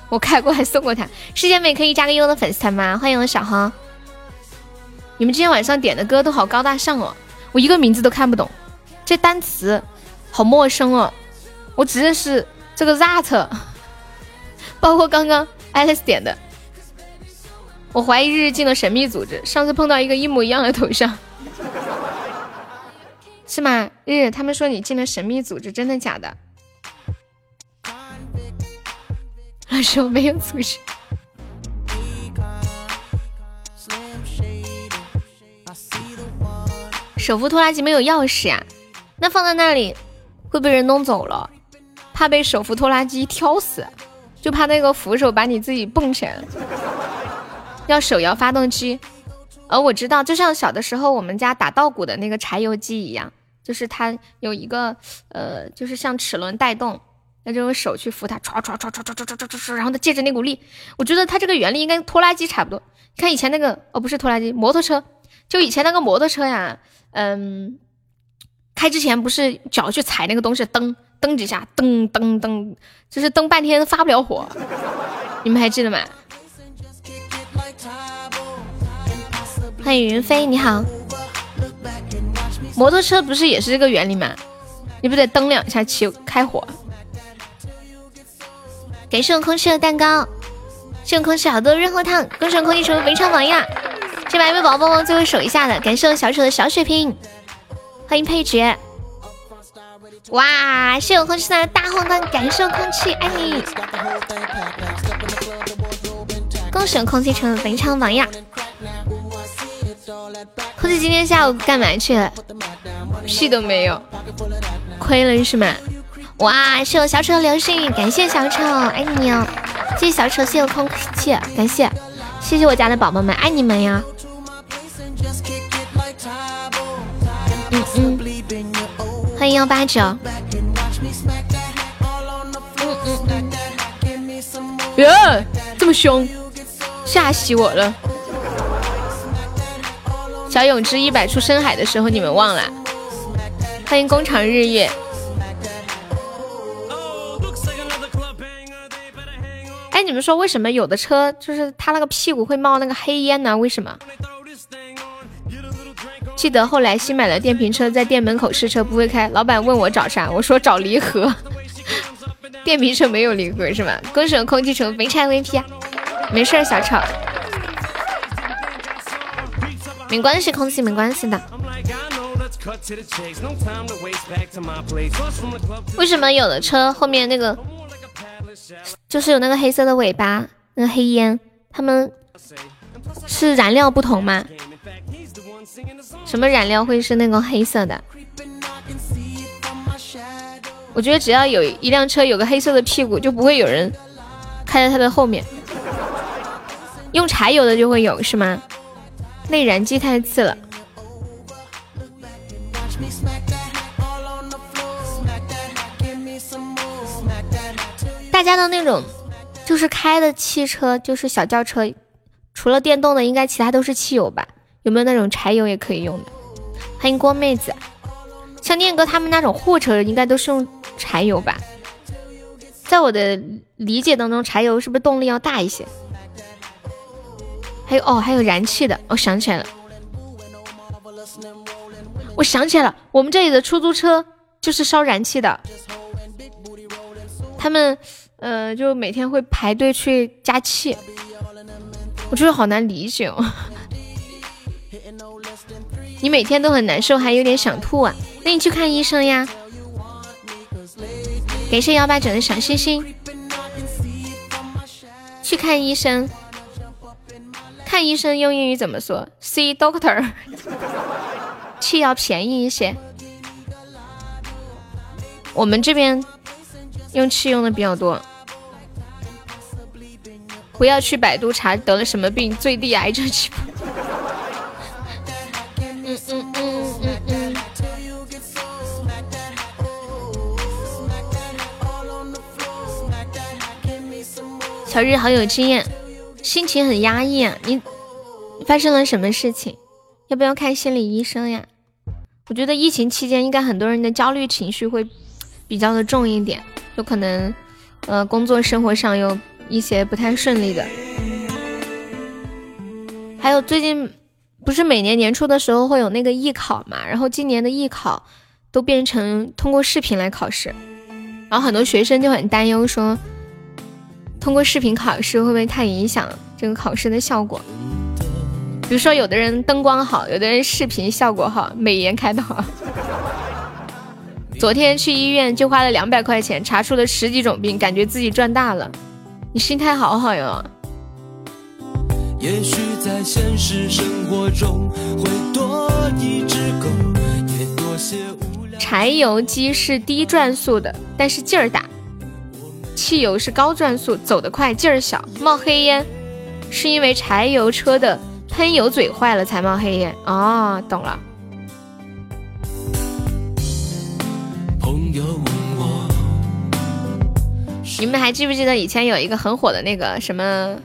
我开过，还送过他。世界美可以加个优的粉丝团吗？欢迎我小航。你们今天晚上点的歌都好高大上哦，我一个名字都看不懂，这单词好陌生哦，我只认识这个 that，包括刚刚 Alice 点的，我怀疑日日进了神秘组织，上次碰到一个一模一样的头像。是吗？日日他们说你进了神秘组织，真的假的？老师，我没有组织。手扶拖拉机没有钥匙呀？那放在那里会被人弄走了，怕被手扶拖拉机挑死，就怕那个扶手把你自己蹦起来。要手摇发动机。呃，我知道，就像小的时候我们家打稻谷的那个柴油机一样。就是它有一个呃，就是像齿轮带动，那就用手去扶它，唰唰唰唰唰唰唰唰唰，然后它借着那股力，我觉得它这个原理应该拖拉机差不多。你看以前那个哦，不是拖拉机，摩托车，就以前那个摩托车呀，嗯，开之前不是脚去踩那个东西，蹬蹬几下，蹬蹬蹬，就是蹬半天发不了火，你们还记得吗？欢迎云飞，你好。摩托车不是也是这个原理吗？你不得蹬两下起开火？感谢我空气的蛋糕，谢我空气好多润喉糖，恭喜我空气成为围场榜一啦！谢白位宝宝帮忙最后守一下的，感谢我小丑的小血瓶，欢迎配角！哇，谢我空气的大红灯，感谢我空气爱你！恭喜我空气成为围场榜一！空气今天下午干嘛去了？屁都没有，亏了是吗？哇，是我小丑流星，感谢小丑，爱你哦！谢谢小丑，谢谢空气，感谢，谢谢我家的宝宝们，爱你们呀！嗯嗯，欢迎幺八九。嗯嗯嗯。哟，这么凶，吓死我了！小永之一百出深海的时候，你们忘了？欢迎工厂日月。哎，你们说为什么有的车就是它那个屁股会冒那个黑烟呢？为什么？记得后来新买了电瓶车，在店门口试车不会开，老板问我找啥，我说找离合。电瓶车没有离合是吗？恭喜空气城肥差 VP 啊！没事，小丑，没关系，空气没关系的。为什么有的车后面那个就是有那个黑色的尾巴，那个黑烟，他们是燃料不同吗？什么燃料会是那个黑色的？我觉得只要有一辆车有个黑色的屁股，就不会有人开在它的后面。用柴油的就会有是吗？内燃机太次了。大家的那种就是开的汽车，就是小轿车，除了电动的，应该其他都是汽油吧？有没有那种柴油也可以用的？欢迎郭妹子，像念哥他们那种货车应该都是用柴油吧？在我的理解当中，柴油是不是动力要大一些？还有哦，还有燃气的，我想起来了，我想起来了，我们这里的出租车就是烧燃气的，他们呃就每天会排队去加气，我觉得好难理解哦。你每天都很难受，还有点想吐啊？那你去看医生呀。感谢幺八九的小星星。去看医生。看医生用英语怎么说？See doctor。气要便宜一些。我们这边用气用的比较多。不要去百度查得了什么病，最低癌症起步。小日好有经验，心情很压抑啊！你发生了什么事情？要不要看心理医生呀？我觉得疫情期间应该很多人的焦虑情绪会比较的重一点，有可能呃工作生活上有一些不太顺利的。还有最近不是每年年初的时候会有那个艺考嘛？然后今年的艺考都变成通过视频来考试，然后很多学生就很担忧说。通过视频考试会不会太影响这个考试的效果？比如说，有的人灯光好，有的人视频效果好，美颜开的好。昨天去医院就花了两百块钱，查出了十几种病，感觉自己赚大了。你心态好好哟。柴油机是低转速的，但是劲儿大。汽油是高转速，走得快，劲儿小，冒黑烟，是因为柴油车的喷油嘴坏了才冒黑烟。哦，懂了。朋友问我你们还记不记得以前有一个很火的那个什么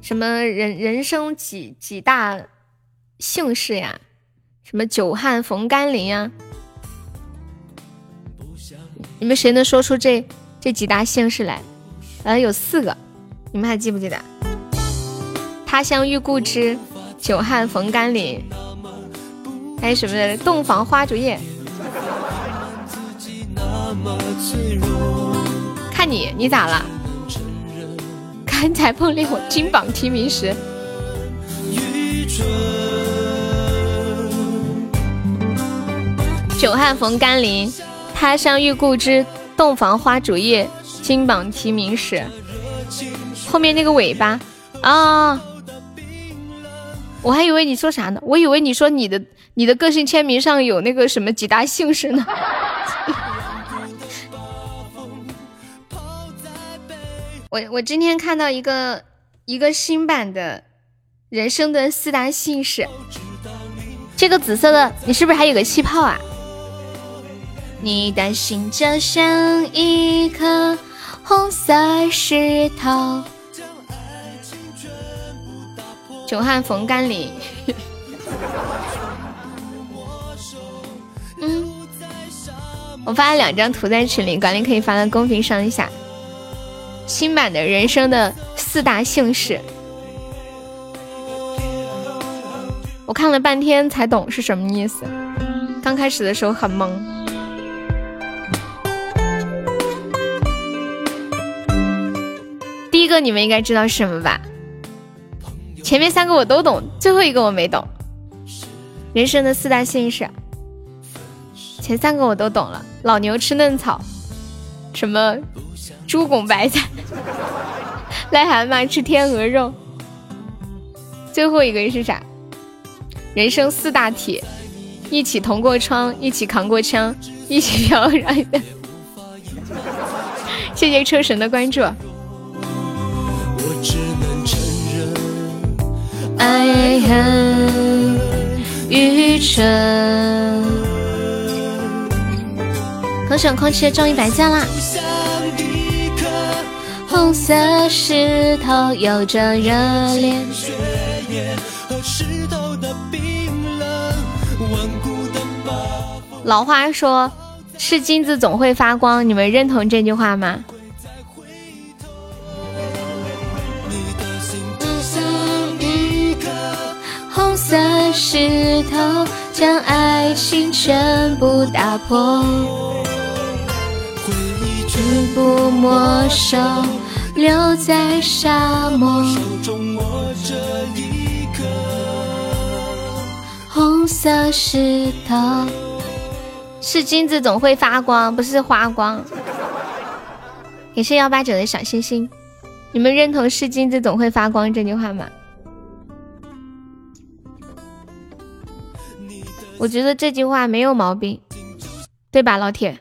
什么人人生几几大幸事呀？什么久旱逢甘霖呀？你们谁能说出这？这几大姓氏来，呃，有四个，你们还记不记得？他乡遇故知，久旱逢甘霖，还有什么洞房花烛夜？看你，你咋了？刚才碰见我金榜题名时。久旱逢甘霖，他乡遇故知。洞房花烛夜，金榜题名时，后面那个尾巴啊，我还以为你说啥呢？我以为你说你的你的个性签名上有那个什么几大姓氏呢。我我今天看到一个一个新版的人生的四大姓氏，这个紫色的你是不是还有个气泡啊？你的心就像一颗红色石头。久旱逢甘霖。嗯，我发了两张图在群里，管理可以发到公屏上一下。新版的人生的四大姓氏，我看了半天才懂是什么意思。刚开始的时候很懵。个你们应该知道是什么吧？前面三个我都懂，最后一个我没懂。人生的四大幸事，前三个我都懂了。老牛吃嫩草，什么猪拱白菜，癞蛤蟆吃天鹅肉。最后一个是啥？人生四大铁，一起同过窗，一起扛过枪，一起飘然。谢谢车神的关注。爱恨愚蠢。恭喜空气终于白赞啦！红色石头有着热恋。老话说，是金子总会发光，你们认同这句话吗？色石头将爱情全部打破，回忆全部没收，留在沙漠中握着一个。红色石头是金子总会发光，不是花光。感谢幺八九的小星星，你们认同是金子总会发光这句话吗？我觉得这句话没有毛病，对吧，老铁？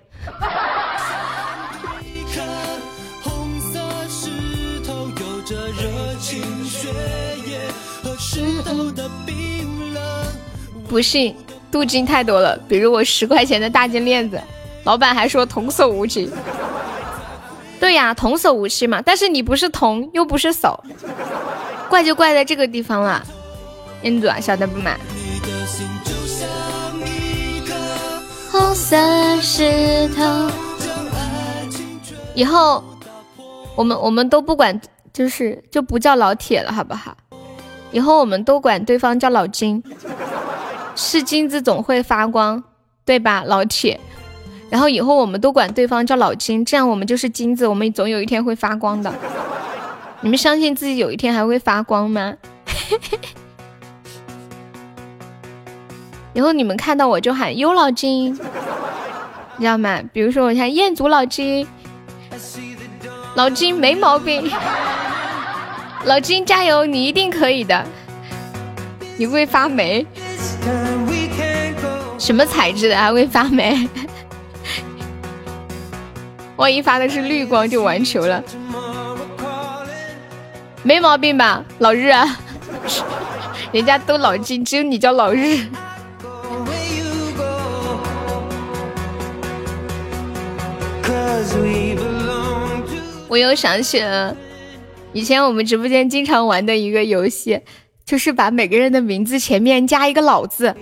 不信，镀金太多了。比如我十块钱的大金链子，老板还说童叟无欺。对呀，童叟无欺嘛。但是你不是童，又不是叟，怪就怪在这个地方了。英子啊，晓得不嘛？红色石头。以后我们我们都不管，就是就不叫老铁了，好不好？以后我们都管对方叫老金。是金子总会发光，对吧，老铁？然后以后我们都管对方叫老金，这样我们就是金子，我们总有一天会发光的。你们相信自己有一天还会发光吗？以后你们看到我就喊优老金，你知道吗？比如说我像彦祖老金，老金没毛病，老金加油，你一定可以的，你会发霉，什么材质的还会发霉？万一发的是绿光就完球了，没毛病吧，老日？啊人家都老金，只有你叫老日。我又想起了以前我们直播间经常玩的一个游戏，就是把每个人的名字前面加一个老字，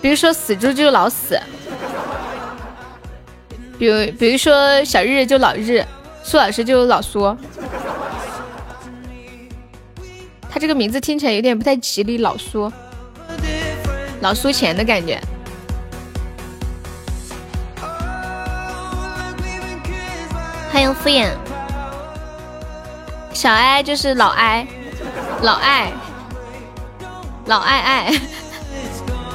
比如说死猪就老死，比如比如说小日就老日，苏老师就老苏，他这个名字听起来有点不太吉利，老苏，老苏钱的感觉。迎敷衍，小哀就是老哀，老爱，老爱爱，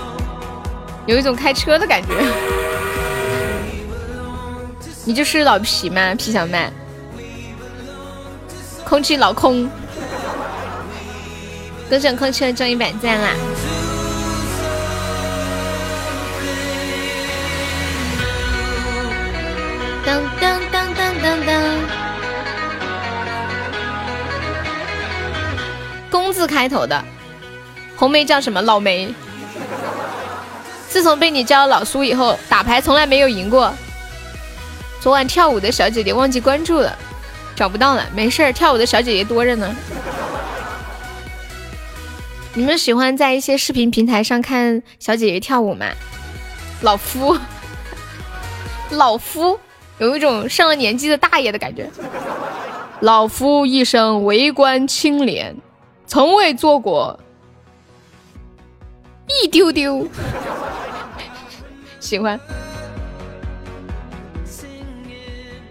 有一种开车的感觉。你就是老皮吗？皮小麦，空气老空，歌声空气的终于百赞啦！开头的红梅叫什么？老梅。自从被你叫老苏以后，打牌从来没有赢过。昨晚跳舞的小姐姐忘记关注了，找不到了，没事儿，跳舞的小姐姐多着呢。你们喜欢在一些视频平台上看小姐姐跳舞吗？老夫，老夫有一种上了年纪的大爷的感觉。老夫一生为官清廉，从未做过一丢丢。喜欢。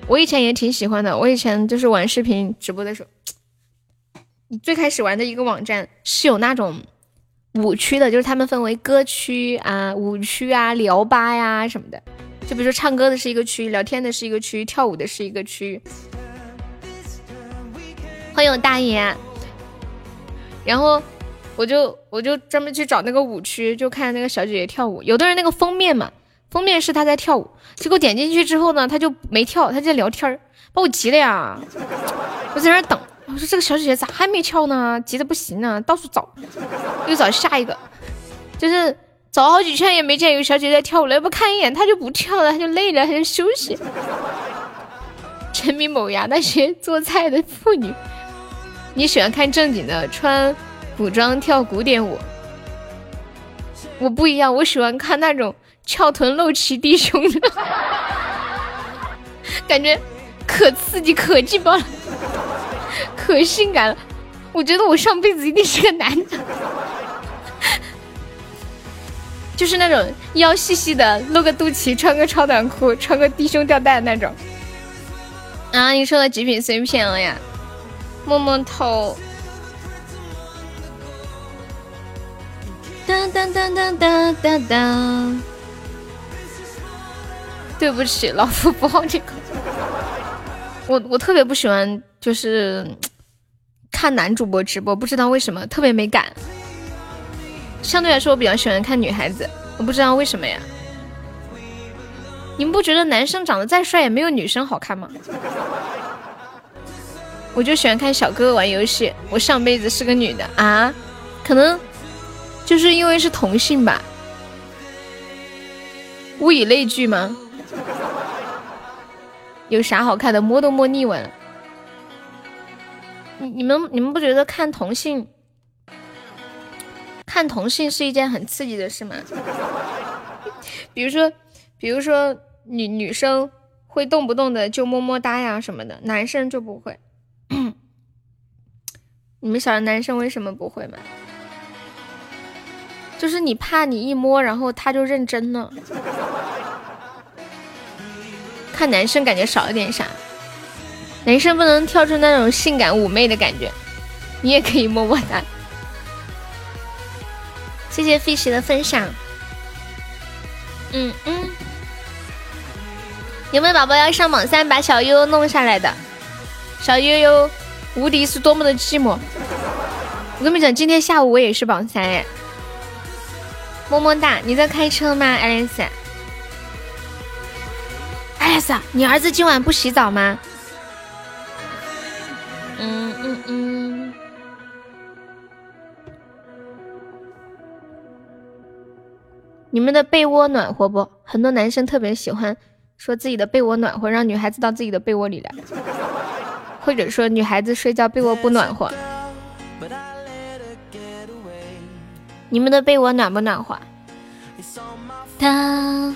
我以前也挺喜欢的，我以前就是玩视频直播的时候。你最开始玩的一个网站是有那种舞区的，就是他们分为歌区啊、舞区啊、聊吧呀什么的。就比如说唱歌的是一个区，聊天的是一个区，跳舞的是一个区。欢迎我大爷。然后我就我就专门去找那个舞区，就看那个小姐姐跳舞。有的人那个封面嘛，封面是她在跳舞，结果点进去之后呢，她就没跳，她在聊天儿把我急的呀！我在那等。我说这个小姐姐咋还没跳呢？急的不行呢，到处找，又找下一个，就是找好几圈也没见有小姐姐在跳舞了。要不看一眼，她就不跳了，她就累了，她就休息。沉迷某牙那些做菜的妇女，你喜欢看正经的，穿古装跳古典舞。我不一样，我喜欢看那种翘臀露脐低胸的，感觉可刺激可劲爆了。可性感了，我觉得我上辈子一定是个男的，就是那种腰细细的，露个肚脐，穿个超短裤，穿个低胸吊带的那种。啊，你收到极品碎片了呀？摸摸头。当当当当当当当。对不起，老夫不好这个。我我特别不喜欢，就是。看男主播直播，不知道为什么特别没感。相对来说，我比较喜欢看女孩子，我不知道为什么呀。你们不觉得男生长得再帅也没有女生好看吗？我就喜欢看小哥哥玩游戏。我上辈子是个女的啊，可能就是因为是同性吧。物以类聚吗？有啥好看的？摸都摸腻歪了。你你们你们不觉得看同性看同性是一件很刺激的事吗？比如说，比如说女女生会动不动的就么么哒呀什么的，男生就不会。你们晓得男生为什么不会吗？就是你怕你一摸，然后他就认真了。看男生感觉少了点啥。男生不能跳出那种性感妩媚的感觉，你也可以摸摸他。谢谢 fish 的分享。嗯嗯，有没有宝宝要上榜三把小悠悠弄下来的？小悠悠无敌是多么的寂寞。我跟你讲，今天下午我也是榜三哎。么么哒，你在开车吗，爱丽丝？爱丽丝，你儿子今晚不洗澡吗？嗯嗯嗯，你们的被窝暖和不？很多男生特别喜欢说自己的被窝暖和，让女孩子到自己的被窝里来，或者说女孩子睡觉被窝不暖和。你们的被窝暖不暖和？哒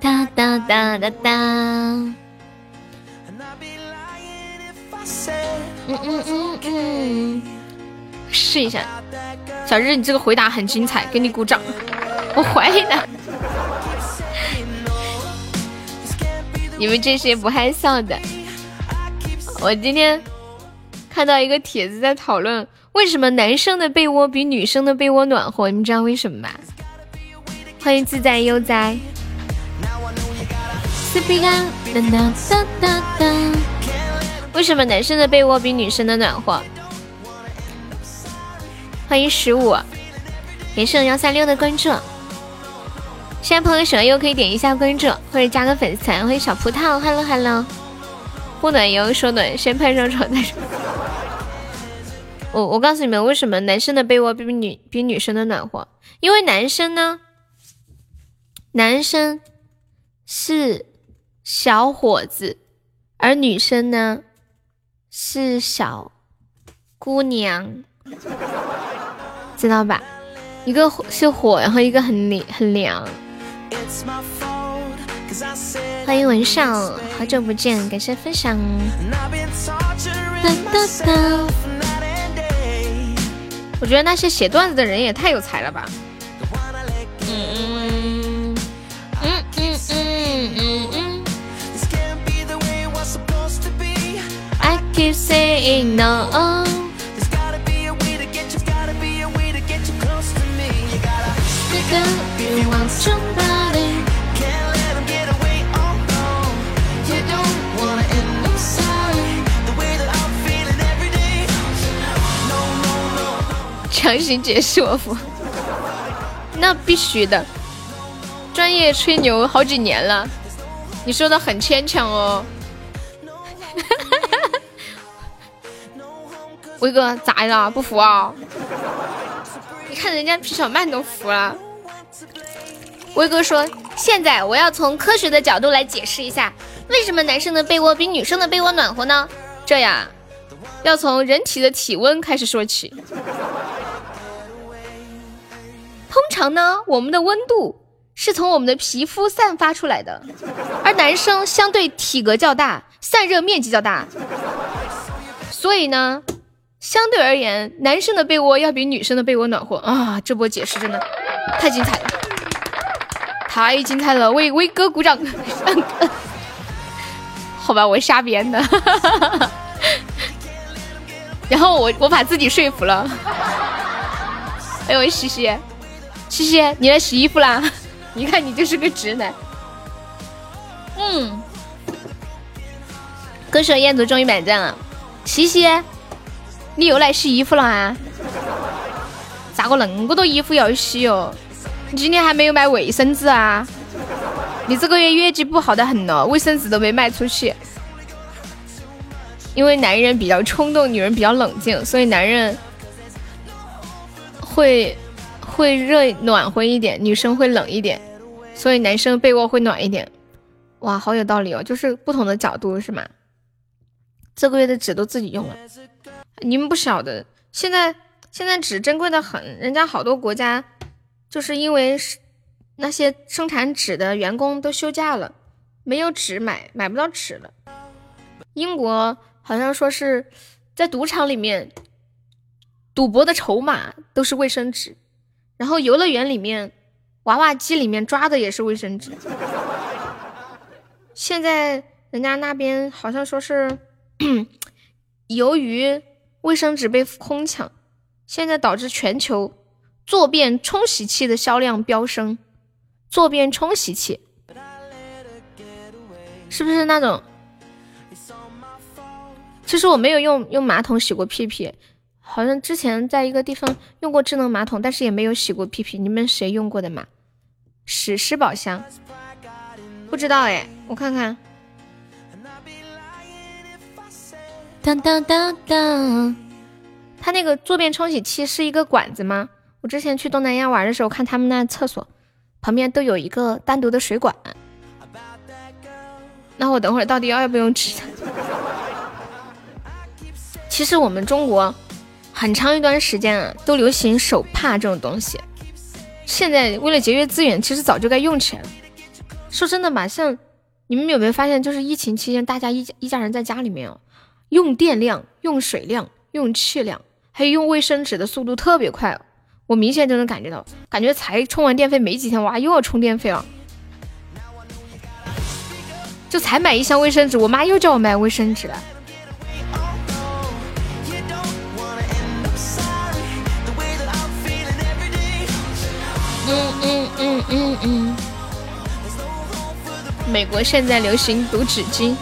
哒哒哒哒哒。嗯嗯嗯嗯，试一下，小日，你这个回答很精彩，给你鼓掌。我怀疑呢，你们这些不害臊的。我今天看到一个帖子在讨论，为什么男生的被窝比女生的被窝暖和？你们知道为什么吗？欢迎自在悠哉。为什么男生的被窝比女生的暖和？欢迎十五，也是幺三六的关注。现在朋友喜欢又可以点一下关注，或者加个粉丝团。欢迎小葡萄，Hello Hello。不暖油说暖，先拍上床再说。我我告诉你们，为什么男生的被窝比女比女生的暖和？因为男生呢，男生是小伙子，而女生呢是小姑娘，知道吧？一个是火，然后一个很凉很凉。欢迎文少，好久不见，感谢分享。我觉得那些写段子的人也太有才了吧。嗯嗯嗯嗯嗯嗯嗯。I keep saying no. 强行解释我服，那必须的。专业吹牛好几年了，你说的很牵强哦。威哥咋了？不服啊？你看人家皮小曼都服了。威哥说：“现在我要从科学的角度来解释一下，为什么男生的被窝比女生的被窝暖和呢？这样，要从人体的体温开始说起。”通常呢，我们的温度是从我们的皮肤散发出来的，而男生相对体格较大，散热面积较大，所以呢，相对而言，男生的被窝要比女生的被窝暖和啊！这波解释真的太精彩了，太精彩了！为威哥鼓掌！好吧，我瞎编的，然后我我把自己说服了。哎呦，西西。西西，你来洗衣服啦？一看你就是个直男。嗯，歌手彦祖终于满赞了。西西，你又来洗衣服了啊？咋个那么多衣服要洗哦？你今天还没有买卫生纸啊？你这个月业绩不好的很呢，卫生纸都没卖出去。因为男人比较冲动，女人比较冷静，所以男人会。会热暖和一点，女生会冷一点，所以男生被窝会暖一点。哇，好有道理哦，就是不同的角度是吗？这个月的纸都自己用了，你们不晓得，现在现在纸珍贵的很，人家好多国家就是因为那些生产纸的员工都休假了，没有纸买，买不到纸了。英国好像说是在赌场里面赌博的筹码都是卫生纸。然后游乐园里面，娃娃机里面抓的也是卫生纸。现在人家那边好像说是，由于卫生纸被空抢，现在导致全球坐便冲洗器的销量飙升。坐便冲洗器是不是那种？其实我没有用用马桶洗过屁屁。好像之前在一个地方用过智能马桶，但是也没有洗过屁屁。你们谁用过的吗？史诗宝箱，不知道哎，我看看。当当当当，它那个坐便冲洗器是一个管子吗？我之前去东南亚玩的时候，看他们那厕所旁边都有一个单独的水管。那我等会儿到底要不用吃？其实我们中国。很长一段时间啊，都流行手帕这种东西。现在为了节约资源，其实早就该用起来了。说真的吧，像你们有没有发现，就是疫情期间，大家一家一家人在家里面哦，用电量、用水量、用气量，还有用卫生纸的速度特别快。我明显就能感觉到，感觉才充完电费没几天，哇，又要充电费了。就才买一箱卫生纸，我妈又叫我买卫生纸了。嗯，美国现在流行读纸巾，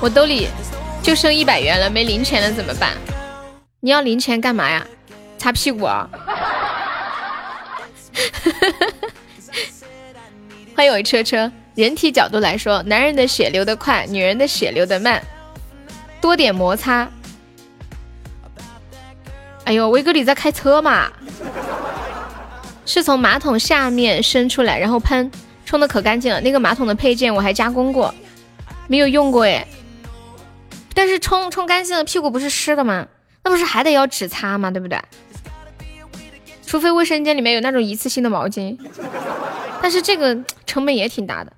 我兜里就剩一百元了，没零钱了怎么办？你要零钱干嘛呀？擦屁股啊！欢迎我车车。人体角度来说，男人的血流得快，女人的血流得慢，多点摩擦。哎呦，威哥你在开车嘛？是从马桶下面伸出来，然后喷，冲的可干净了。那个马桶的配件我还加工过，没有用过哎。但是冲冲干净了，屁股不是湿的吗？那不是还得要纸擦吗？对不对？除非卫生间里面有那种一次性的毛巾，但是这个成本也挺大的。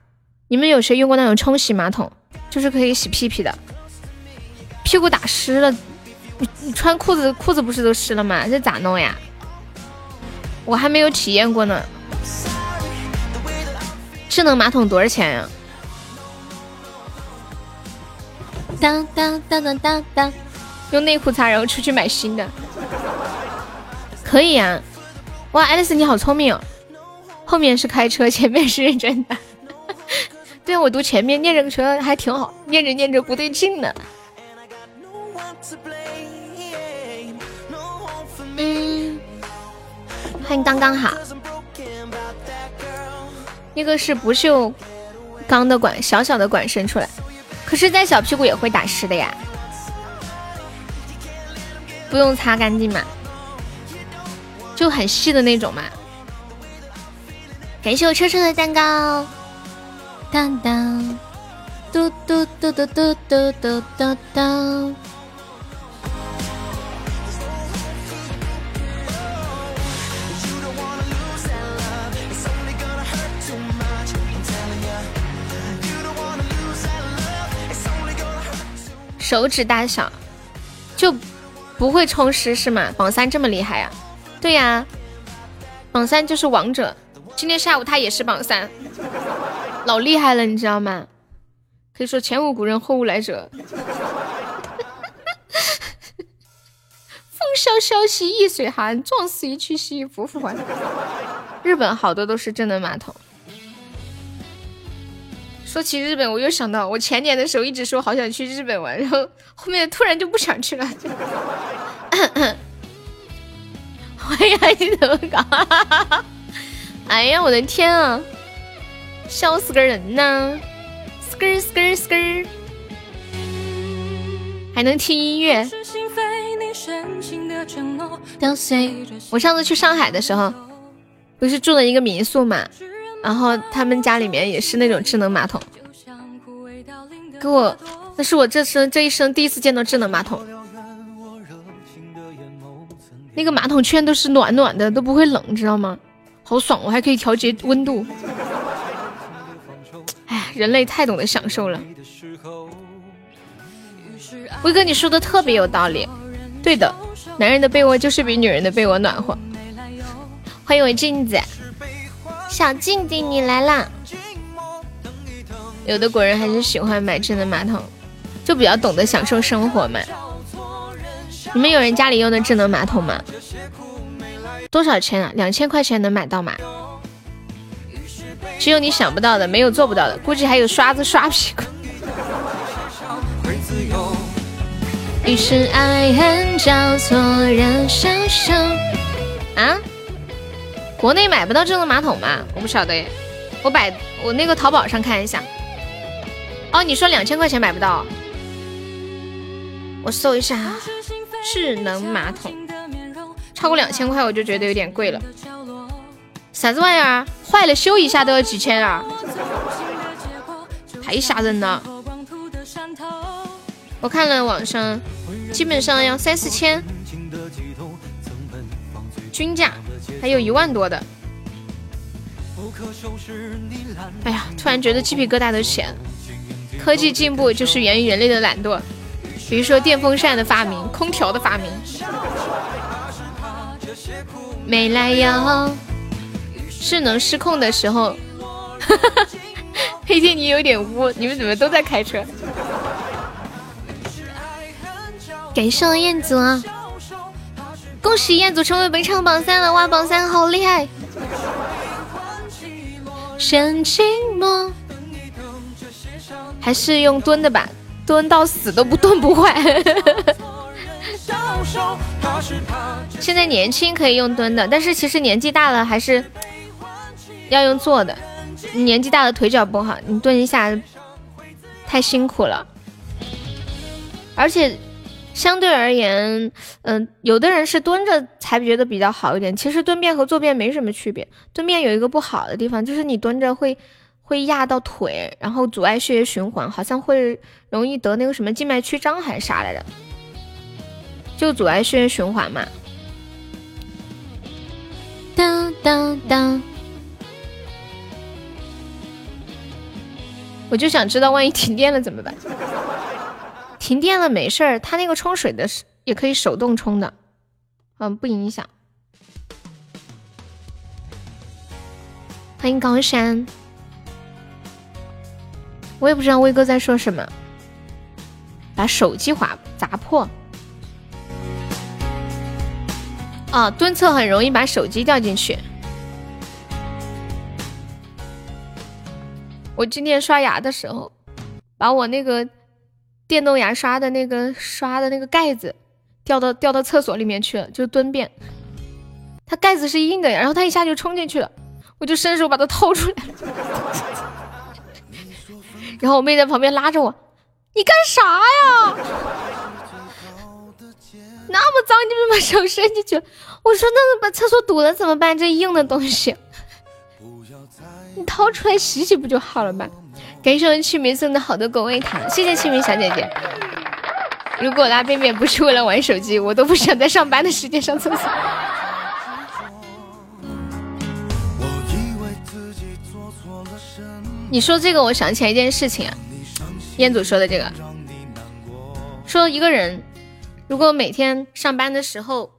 你们有谁用过那种冲洗马桶？就是可以洗屁屁的，屁股打湿了。你你穿裤子，裤子不是都湿了吗？这咋弄呀？我还没有体验过呢。智能马桶多少钱呀？当当当当当当，用内裤擦，然后出去买新的，可以呀。哇，爱丽丝你好聪明哦！后面是开车，前面是认真的。对啊，我读前面念这个车还挺好，念着念着不对劲呢。嗯，欢迎刚刚好。那个是不锈钢的管，小小的管伸出来，可是在小屁股也会打湿的呀。不用擦干净嘛，就很细的那种嘛。感谢我车车的蛋糕，当当，嘟嘟嘟嘟嘟嘟嘟嘟嘟。手指大小就不会充湿是吗？榜三这么厉害呀？对呀，榜三就是王者。今天下午他也是榜三，老厉害了，你知道吗？可以说前无古人后无来者。风萧萧兮易水寒，壮士一去兮不复还。日本好多都是智能马桶。说起日本，我又想到我前年的时候一直说好想去日本玩，然后后面突然就不想去了。欢迎 你怎么搞？哎呀，我的天啊，笑死个人呐！skr skr skr，还能听音乐。我上次去上海的时候，不是住了一个民宿嘛？然后他们家里面也是那种智能马桶，给我，那是我这生这一生第一次见到智能马桶。那个马桶圈都是暖暖的，都不会冷，知道吗？好爽，我还可以调节温度。哎，人类太懂得享受了。威哥，你说的特别有道理。对的，男人的被窝就是比女人的被窝暖和。欢迎我镜子。小静静，你来啦！有的国人还是喜欢买智能马桶，就比较懂得享受生活嘛。你们有人家里用的智能马桶吗？多少钱啊？两千块钱能买到吗？只有你想不到的，没有做不到的。估计还有刷子刷屁股。于是爱恨交错，人生生啊。国内买不到智能马桶吗？我不晓得，我百我那个淘宝上看一下。哦，你说两千块钱买不到？我搜一下智能马桶，超过两千块我就觉得有点贵了。啥子玩意儿？坏了修一下都要几千啊？太吓人了！我看了网上，基本上要三四千均价。还有一万多的，哎呀，突然觉得鸡皮疙瘩都起来了。科技进步就是源于人类的懒惰，比如说电风扇的发明、空调的发明。没来由，智能失控的时候，黑天你有点污，你们怎么都在开车？感谢我彦祖。恭喜彦祖成为本场榜三了！哇，榜三好厉害！深寂寞，还是用蹲的吧，蹲到死都不蹲不坏。现在年轻可以用蹲的，但是其实年纪大了还是要用坐的。年纪大了腿脚不好，你蹲一下太辛苦了。而且相对而言，嗯，有的人是蹲着才觉得比较好一点。其实蹲便和坐便没什么区别。蹲便有一个不好的地方，就是你蹲着会会压到腿，然后阻碍血液循环，好像会容易得那个什么静脉曲张还是啥来着。就阻碍血液循环嘛。当当当！我就想知道，万一停电了怎么办？停电了没事儿，它那个冲水的是也可以手动冲的，嗯，不影响。欢迎高山，我也不知道威哥在说什么，把手机划砸破。啊，蹲厕很容易把手机掉进去。我今天刷牙的时候，把我那个电动牙刷的那个刷的那个盖子掉到掉到厕所里面去了，就蹲便。它盖子是硬的呀，然后它一下就冲进去了，我就伸手把它掏出来。然后我妹在旁边拉着我：“你干啥呀？” 那么脏，你怎么把手伸进去？我说那把厕所堵了怎么办？这硬的东西，你掏出来洗洗不就好了吗？感谢我清明送的好多狗味糖，谢谢清明小姐姐。如果拉便便不是为了玩手机，我都不想在上班的时间上厕所。你说这个，我想起来一件事情啊，彦祖说的这个，说一个人。如果每天上班的时候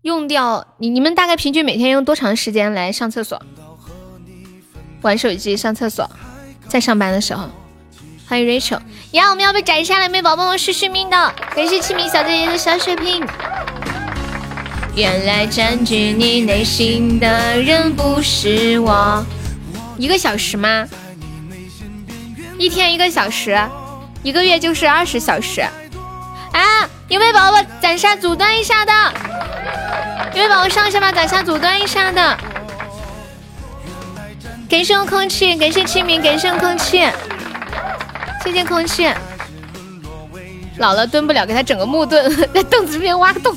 用掉你，你们大概平均每天用多长时间来上厕所、玩手机、上厕所，在上班的时候？欢迎 Rachel，呀，我们要被斩杀来，没宝宝们是续命的。感谢清明小姐姐的小血瓶。原来占据你内心的人不是我。一个小时吗？一天一个小时，一个月就是二十小时。啊！有没有宝宝斩杀阻断一下的？有没有宝宝上一下吧？斩杀阻断一下的。感谢空气，感谢清明，感谢空气，谢谢空气。老了蹲不了，给他整个木盾，在凳子这边挖个洞。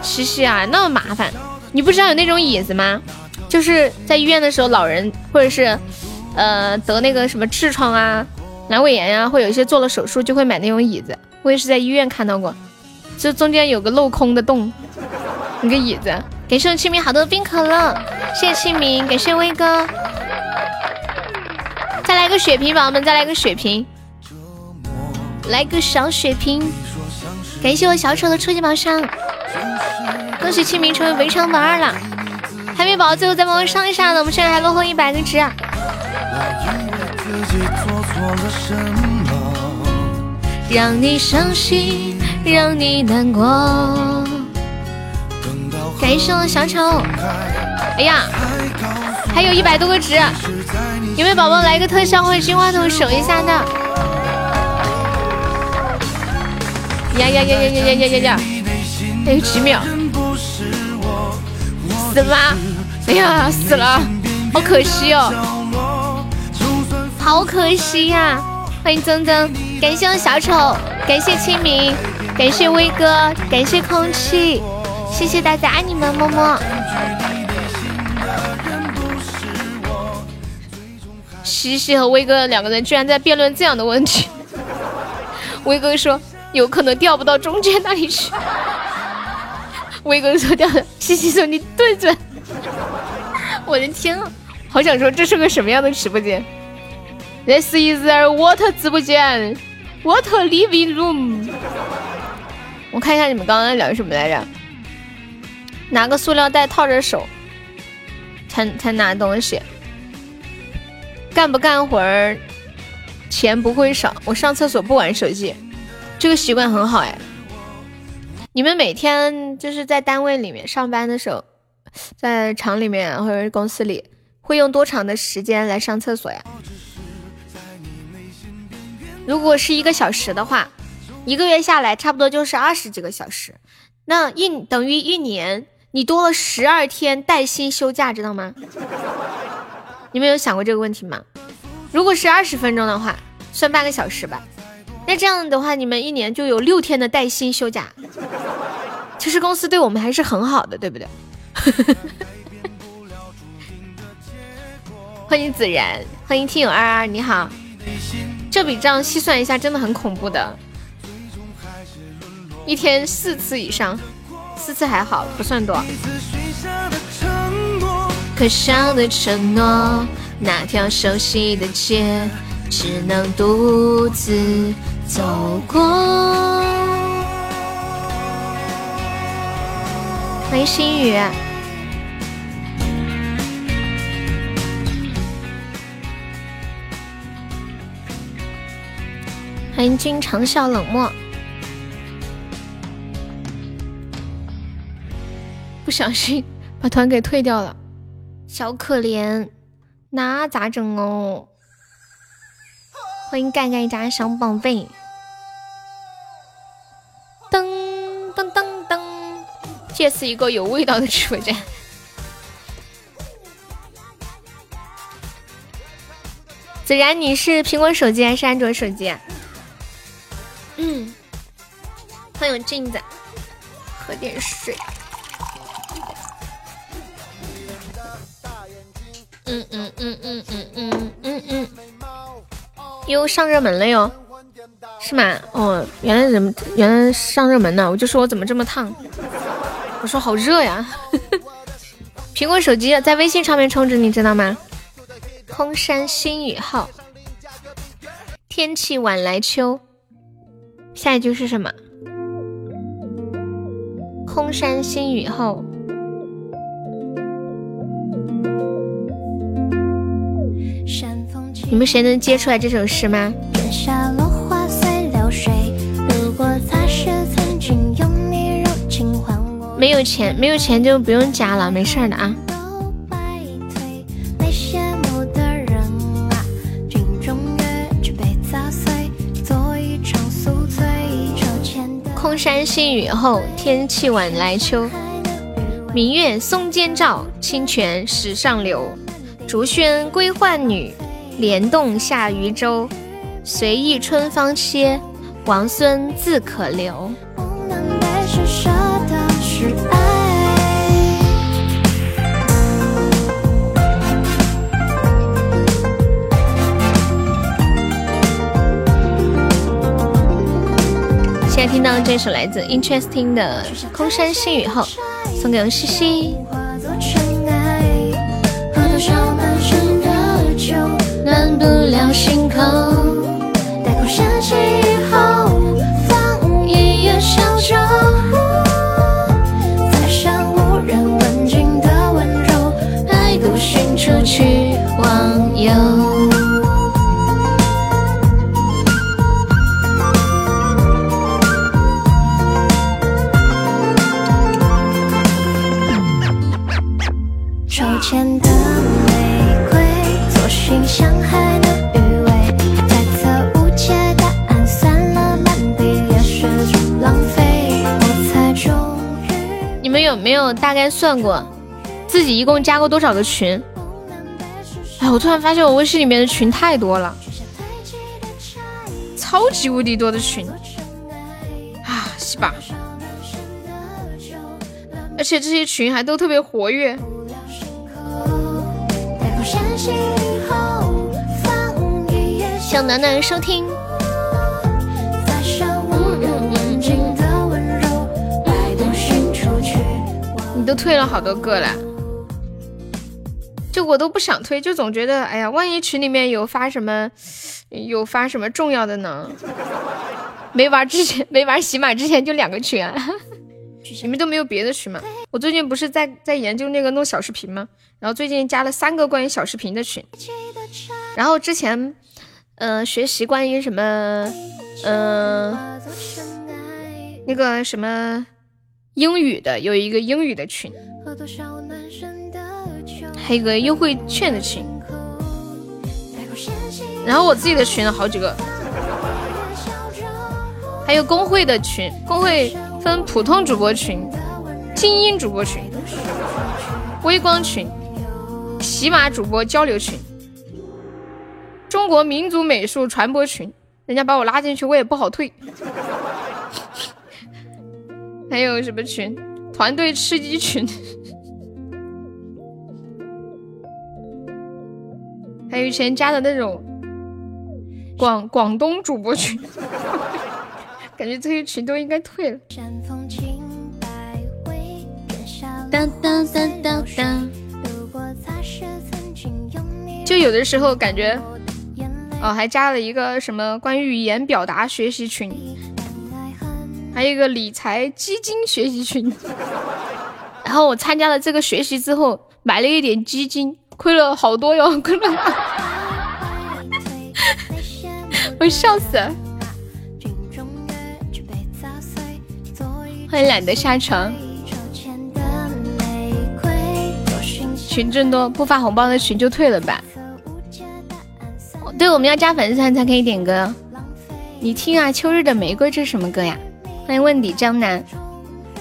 嘻嘻啊，那么麻烦。你不知道有那种椅子吗？就是在医院的时候，老人或者是呃得那个什么痔疮啊、阑尾炎呀，会有一些做了手术就会买那种椅子。我也是在医院看到过，就中间有个镂空的洞，一个椅子。感谢我清明好多冰可乐，谢谢清明，感谢威哥，再来个血瓶，宝宝们再来个血瓶，来个小血瓶。感谢我小丑的初级宝箱，恭喜清明成为围场榜二了。海绵宝宝最后再帮我上一下呢，我们现在还落后一百个值。让你伤心，让你难过。感谢我小丑。哎呀，还有一百多个值，有没有宝宝来个特效或者金话筒守一下的？呀呀呀呀呀呀呀呀呀！还有几秒，死吗？哎呀，死了，好可惜哦，好可惜呀！欢迎曾曾。感谢我小丑，感谢清明，感谢威哥，感谢空气，谢谢大家，爱你们，么么。西西和威哥两个人居然在辩论这样的问题。威哥说有可能掉不到中间那里去。威哥说掉的，西西说你对准。我的天啊，好想说这是个什么样的直播间？This is a what 直播间。What living room？我看一下你们刚刚在聊什么来着？拿个塑料袋套着手，才才拿东西。干不干活儿，钱不会少。我上厕所不玩手机，这个习惯很好哎。你们每天就是在单位里面上班的时候，在厂里面或者公司里，会用多长的时间来上厕所呀？如果是一个小时的话，一个月下来差不多就是二十几个小时，那一等于一年你多了十二天带薪休假，知道吗？你们有想过这个问题吗？如果是二十分钟的话，算半个小时吧。那这样的话，你们一年就有六天的带薪休假。其实公司对我们还是很好的，对不对？欢迎子然，欢迎听友二二，你好。这笔账细算一下，真的很恐怖的。一天四次以上，四次还好，不算多。可笑的承诺，那条熟悉的街，只能独自走过。欢迎心雨。欢迎君长笑冷漠，小心把团给退掉了，小可怜，那咋整哦？欢迎盖盖家小宝贝，噔噔噔噔，这是一个有味道的直播间。子然，你是苹果手机还是安卓手机？嗯，欢迎镜子，喝点水。嗯嗯嗯嗯嗯嗯嗯嗯，又上热门了哟，是吗？哦，原来人原来上热门呢，我就说我怎么这么烫，我说好热呀。苹果手机在微信上面充值，你知道吗？空山新雨后，天气晚来秋。下一句是什么？空山新雨后，你们谁能接出来这首诗吗？没有钱，没有钱就不用加了，没事的啊。空山新雨后，天气晚来秋。明月松间照，清泉石上流。竹喧归浣女，莲动下渔舟。随意春芳歇，王孙自可留。现在听到这首来自 Interesting 的《空山新雨后》，送给西西。不了心口，算过自己一共加过多少个群？哎，我突然发现我微信里面的群太多了，超级无敌多的群啊，是吧？而且这些群还都特别活跃。向暖暖收听。你都退了好多个了，就我都不想退，就总觉得哎呀，万一群里面有发什么，有发什么重要的呢？没玩之前，没玩喜马之前就两个群，啊你们都没有别的群吗？我最近不是在在研究那个弄小视频吗？然后最近加了三个关于小视频的群，然后之前嗯学习关于什么嗯那个什么。英语的有一个英语的群，还有一个优惠券的群，然后我自己的群好几个，还有公会的群，公会分普通主播群、精英主播群、微光群、喜马主播交流群、中国民族美术传播群。人家把我拉进去，我也不好退。还有什么群？团队吃鸡群，还有以前加的那种广广东主播群，感觉这些群都应该退了。当当当当当，就有的时候感觉，哦，还加了一个什么关于语言表达学习群。还有一个理财基金学习群，然后我参加了这个学习之后，买了一点基金，亏了好多哟，亏了，我笑死了。欢迎懒得下床。群众多，不发红包的群就退了吧。对，我们要加粉丝团才可以点歌。你听啊，秋日的玫瑰，这是什么歌呀？欢迎问底江南，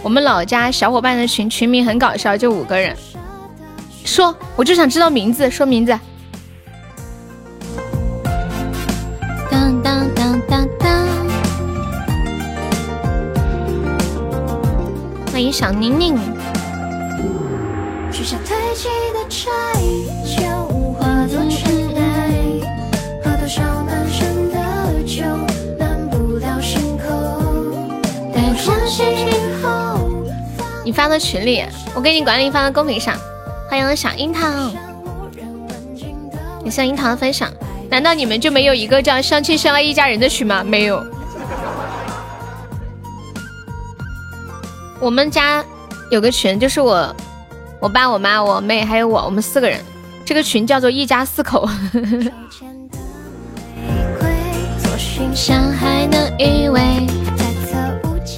我们老家小伙伴的群群名很搞笑，就五个人。说，我就想知道名字，说名字。当当当当当。欢迎小宁宁。你发到群里，我给你管理发到公屏上。欢迎小樱桃，感谢樱桃的分享。难道你们就没有一个叫“相亲相爱一家人”的群吗？没有。我们家有个群，就是我、我爸、我妈、我妹还有我，我们四个人。这个群叫做“一家四口”。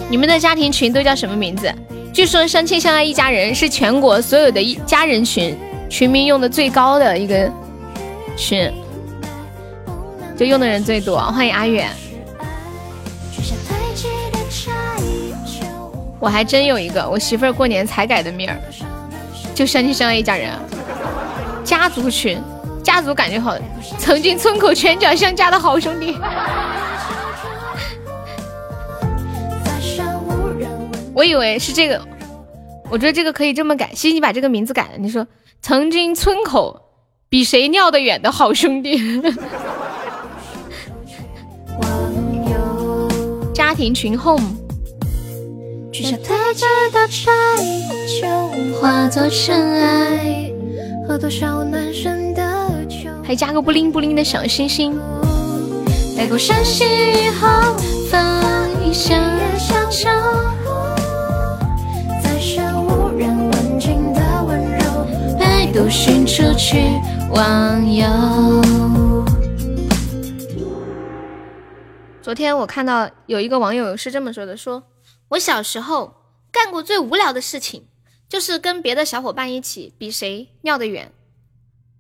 你们的家庭群都叫什么名字？据说相亲相爱一家人是全国所有的一家人群群名用的最高的一个群，就用的人最多。欢迎阿远，我还真有一个，我媳妇儿过年才改的名儿，就相亲相爱一家人。家族群，家族感觉好，曾经村口拳脚相加的好兄弟。我以为是这个，我觉得这个可以这么改。西西，你把这个名字改了。你说，曾经村口比谁尿得远的好兄弟。家庭群 home。还加个不灵不灵的小星星。带过山溪以后，放一下小手。独寻出去忘忧。昨天我看到有一个网友是这么说的：说我小时候干过最无聊的事情，就是跟别的小伙伴一起比谁尿得远。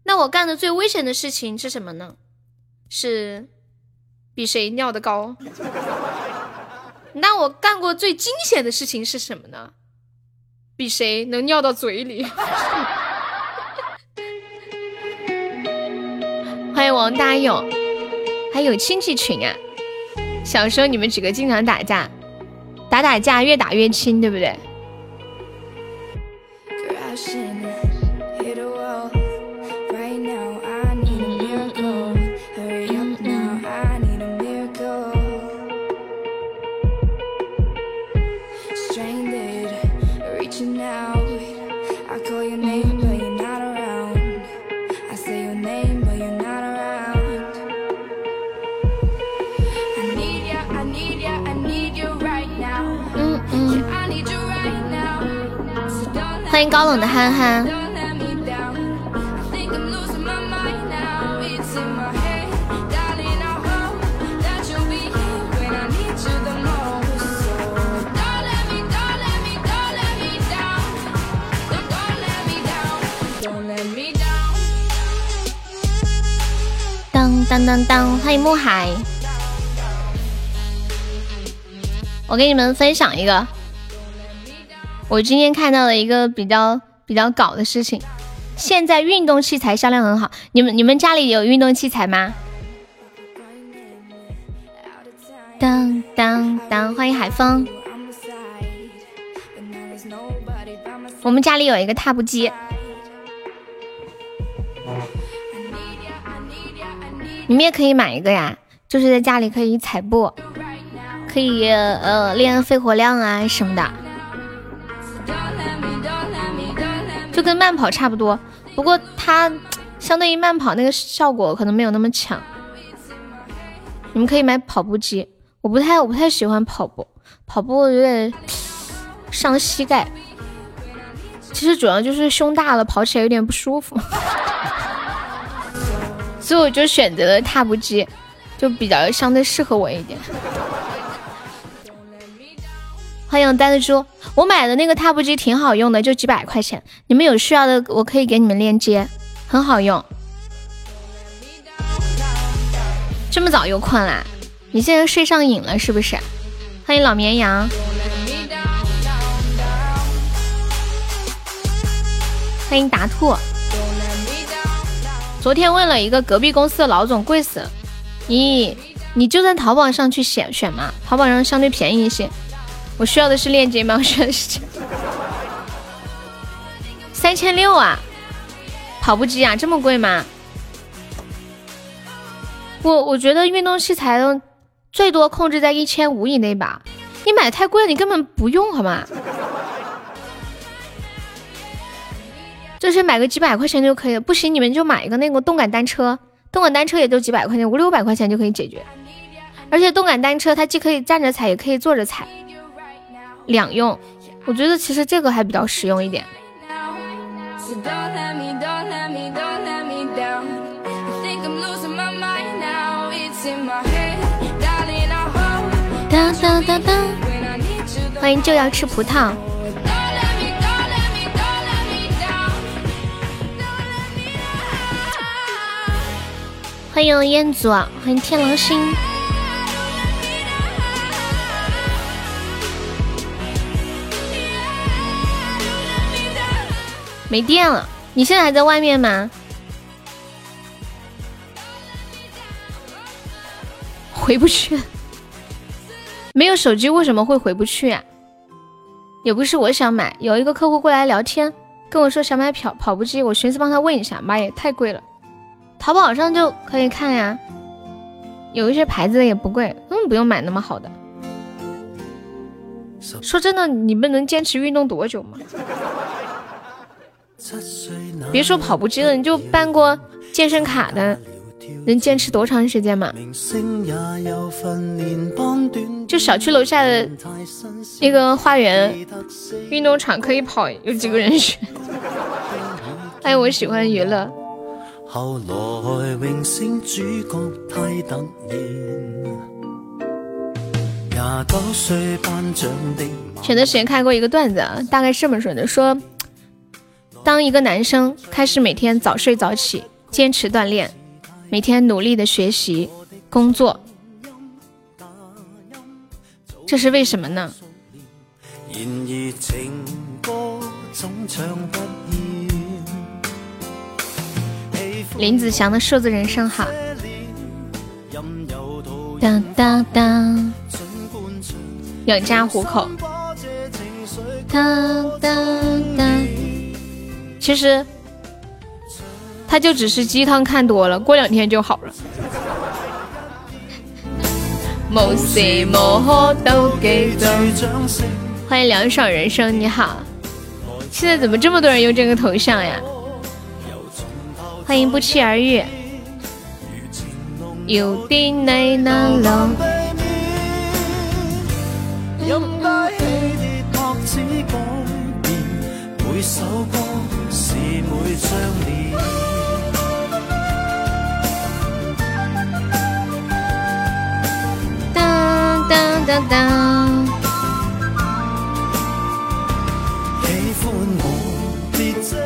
那我干的最危险的事情是什么呢？是比谁尿得高。那我干过最惊险的事情是什么呢？比谁能尿到嘴里。欢迎王大勇，还有亲戚群啊！小时候你们几个经常打架，打打架越打越亲，对不对？高冷的憨憨。当当当当，欢迎暮海。我给你们分享一个，我今天看到了一个比较比较搞的事情。现在运动器材销量很好，你们你们家里有运动器材吗？当当当，欢迎海风。我们家里有一个踏步机，你们也可以买一个呀，就是在家里可以踩步，可以呃练肺活量啊什么的，就跟慢跑差不多。不过它相对于慢跑那个效果可能没有那么强。你们可以买跑步机，我不太我不太喜欢跑步，跑步有点伤膝盖。其实主要就是胸大了，跑起来有点不舒服，所以我就选择了踏步机，就比较相对适合我一点。欢迎呆子猪，我买的那个踏步机挺好用的，就几百块钱，你们有需要的我可以给你们链接，很好用。这么早又困啦？你现在睡上瘾了是不是？欢迎老绵羊。欢迎达兔。昨天问了一个隔壁公司的老总，贵死了。你你就在淘宝上去选选嘛，淘宝上相对便宜一些。我需要的是链接吗？我需要的是钱。三千六啊，跑步机啊，这么贵吗？我我觉得运动器材最多控制在一千五以内吧。你买太贵了，你根本不用好吗？就是买个几百块钱就可以了，不行你们就买一个那个动感单车，动感单车也就几百块钱，五六百块钱就可以解决。而且动感单车它既可以站着踩，也可以坐着踩，两用。我觉得其实这个还比较实用一点。欢迎就要吃葡萄。欢迎彦祖，欢迎天狼星。没电了，你现在还在外面吗？回不去，没有手机为什么会回不去呀？也不是我想买，有一个客户过来聊天，跟我说想买跑跑步机，我寻思帮他问一下，妈耶，太贵了。淘宝上就可以看呀，有一些牌子的也不贵，根本不用买那么好的。说真的，你们能坚持运动多久吗？别说跑步机了，你就办过健身卡的，能坚持多长时间嘛？就小区楼下的那个花园运动场可以跑，有几个人选？哎，我喜欢娱乐。后来荣升主角太突然，廿九岁颁奖的。前段时间看过一个段子，大概是这么说的：说，当一个男生开始每天早睡早起，坚持锻炼，每天努力的学习、工作，这是为什么呢？林子祥的数字人生好，当当当，养家糊口，当当当。其实，他就只是鸡汤看多了，过两天就好了。欢迎凉爽人生，你好。现在怎么这么多人用这个头像呀？欢迎不期而遇，有点难当当当当。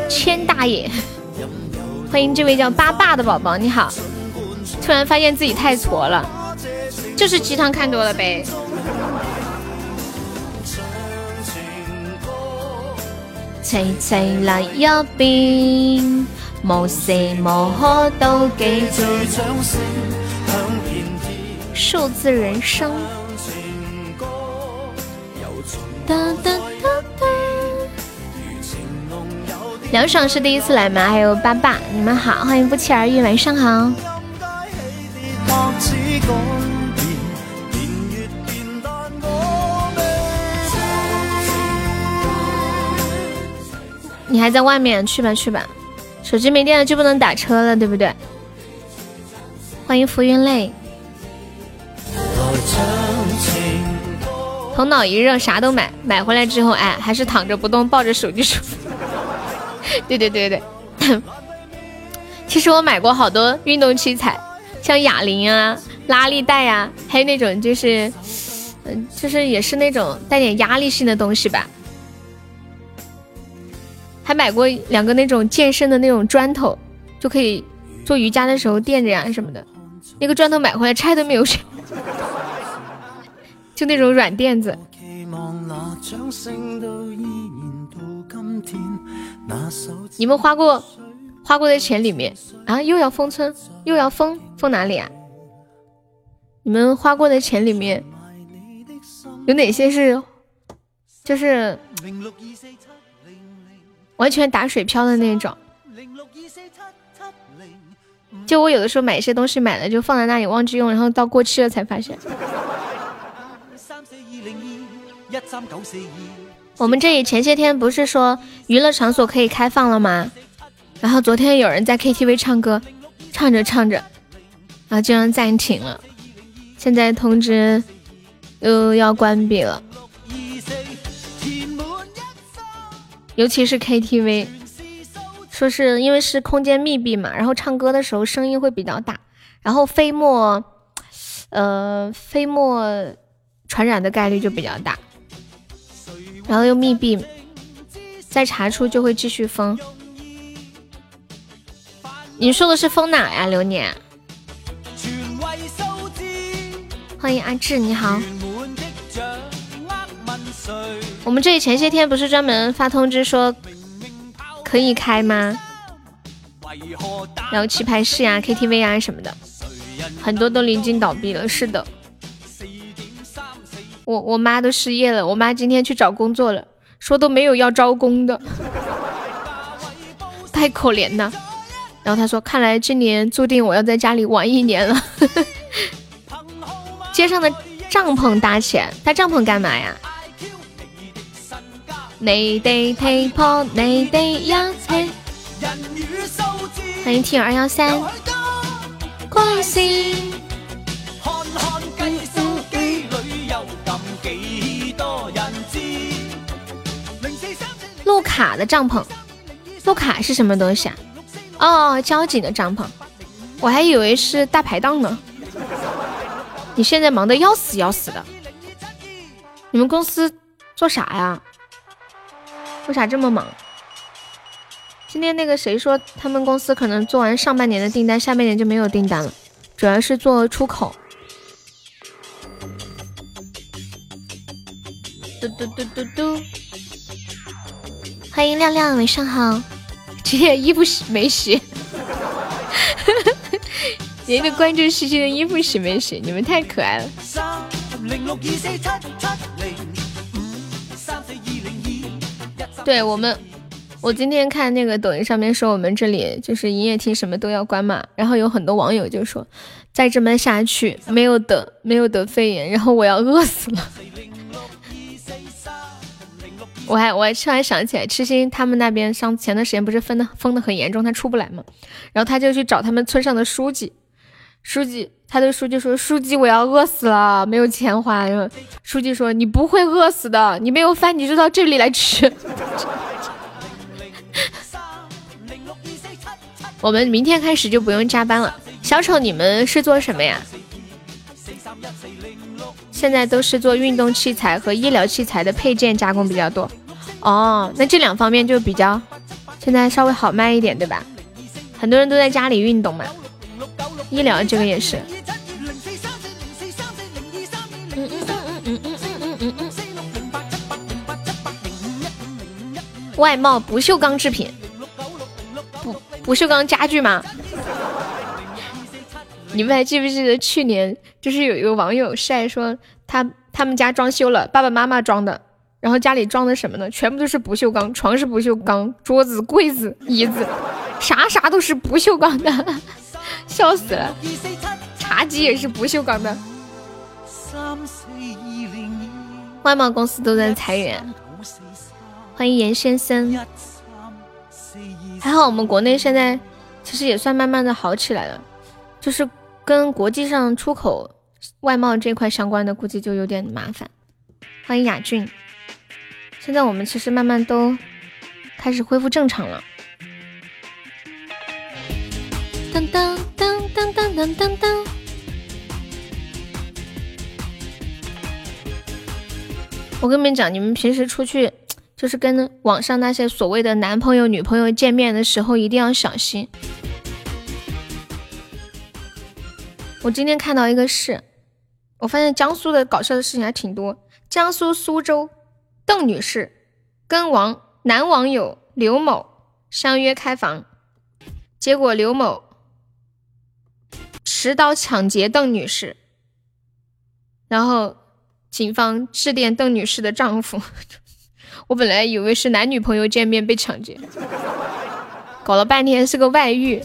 千大爷。欢迎这位叫八爸的宝宝，你好！突然发现自己太矬了，就是鸡汤看多了呗。齊齊嚟一邊，無時無刻都記住數字人生。梁爽是第一次來嗎？還有爸爸，你們好，歡迎不期而遇，晚上好。你还在外面？去吧去吧，手机没电了就不能打车了，对不对？欢迎浮云泪。头脑一热，啥都买，买回来之后，哎，还是躺着不动，抱着手机舒服。對對對對，其实我买过好多运动器材，像哑铃啊、拉力带啊，还有那种就是，嗯，就是也是那种带点压力性的东西吧。还买过两个那种健身的那种砖头，就可以做瑜伽的时候垫着呀什么的。那个砖头买回来拆都没有拆，就那种软垫子。你们花过花过的钱里面啊，又要封村，又要封封哪里啊？你们花过的钱里面有哪些是就是？完全打水漂的那种，就我有的时候买一些东西，买了就放在那里忘记用，然后到过期了才发现。我们这里前些天不是说娱乐场所可以开放了吗？然后昨天有人在 KTV 唱歌，唱着唱着，然后就讓暫停了，现在通知又要关闭了。尤其是 KTV，说是因为是空间密闭嘛，然后唱歌的时候声音会比较大，然后飞沫，呃，飞沫传染的概率就比较大，然后又密闭，再查出就会继续封。你说的是封哪呀，流年？欢迎阿志，你好。我们这里前些天不是专门发通知说可以开吗？然后棋牌室呀、KTV 啊什么的，很多都临近倒闭了。是的，我我妈都失业了，我妈今天去找工作了，说都没有要招工的，太可怜了。然后她说，看来今年注定我要在家里玩一年了。街上的帐篷搭起来，搭帐篷干嘛呀？你哋踢破，你哋一齊。歡迎 T 二幺三。關心。路卡的帐篷，路卡是什么东西啊？哦，交警的帐篷，我还以为是大排档呢。你现在忙得要死要死的，你们公司做啥呀？为啥这么忙？今天那个谁说他们公司可能做完上半年的订单，下半年就没有订单了，主要是做出口。嘟嘟嘟嘟嘟，欢迎亮亮，晚上好。今天衣服洗没洗？您的關注是今天衣服洗没洗？你们太可爱了。對我们，我今天看那个抖音上面说我们这里就是营业厅什么都要关嘛，然后有很多网友就说再这么下去没有得没有得肺炎，然后我要饿死了。我还我还突然想起来，痴心他们那边上前段时间不是封的封的很严重，他出不来嘛，然后他就去找他们村上的書記，书记他对书记说：“书记我要饿死了，没有钱花，书记说你不会饿死的，你没有饭你就到这里来吃。我们明天开始就不用加班了。小丑，你们是做什么呀？现在都是做运动器材和医疗器材的配件加工比较多。哦，那这两方面就比较现在稍微好卖一点，对吧？很多人都在家里运动嘛。医疗这个也是。外贸不锈钢制品，不不锈钢家具吗？你们还记不记得去年就是有一个网友晒说他他们家装修了，爸爸妈妈装的，然后家里装的什么呢？全部都是不锈钢，床是不锈钢，桌子、柜子、椅子，啥啥都是不锈钢的，笑死了。茶几也是不锈钢的。外贸公司都在裁员，欢迎严先生。还好我们国内现在其实也算慢慢的好起来了，就是跟国际上出口外贸这块相关的，估计就有点麻烦。欢迎雅俊，现在我们其实慢慢都开始恢复正常了。当当当当当当当当。我跟你们讲，你们平时出去就是跟网上那些所谓的男朋友、女朋友见面的时候，一定要小心。我今天看到一个事，我发现江苏的搞笑的事情还挺多。江苏苏州，邓女士跟网男网友刘某相约开房，结果刘某持刀抢劫邓女士，然后。警方致电邓女士的丈夫，我本来以为是男女朋友见面被抢劫，搞了半天是个外遇。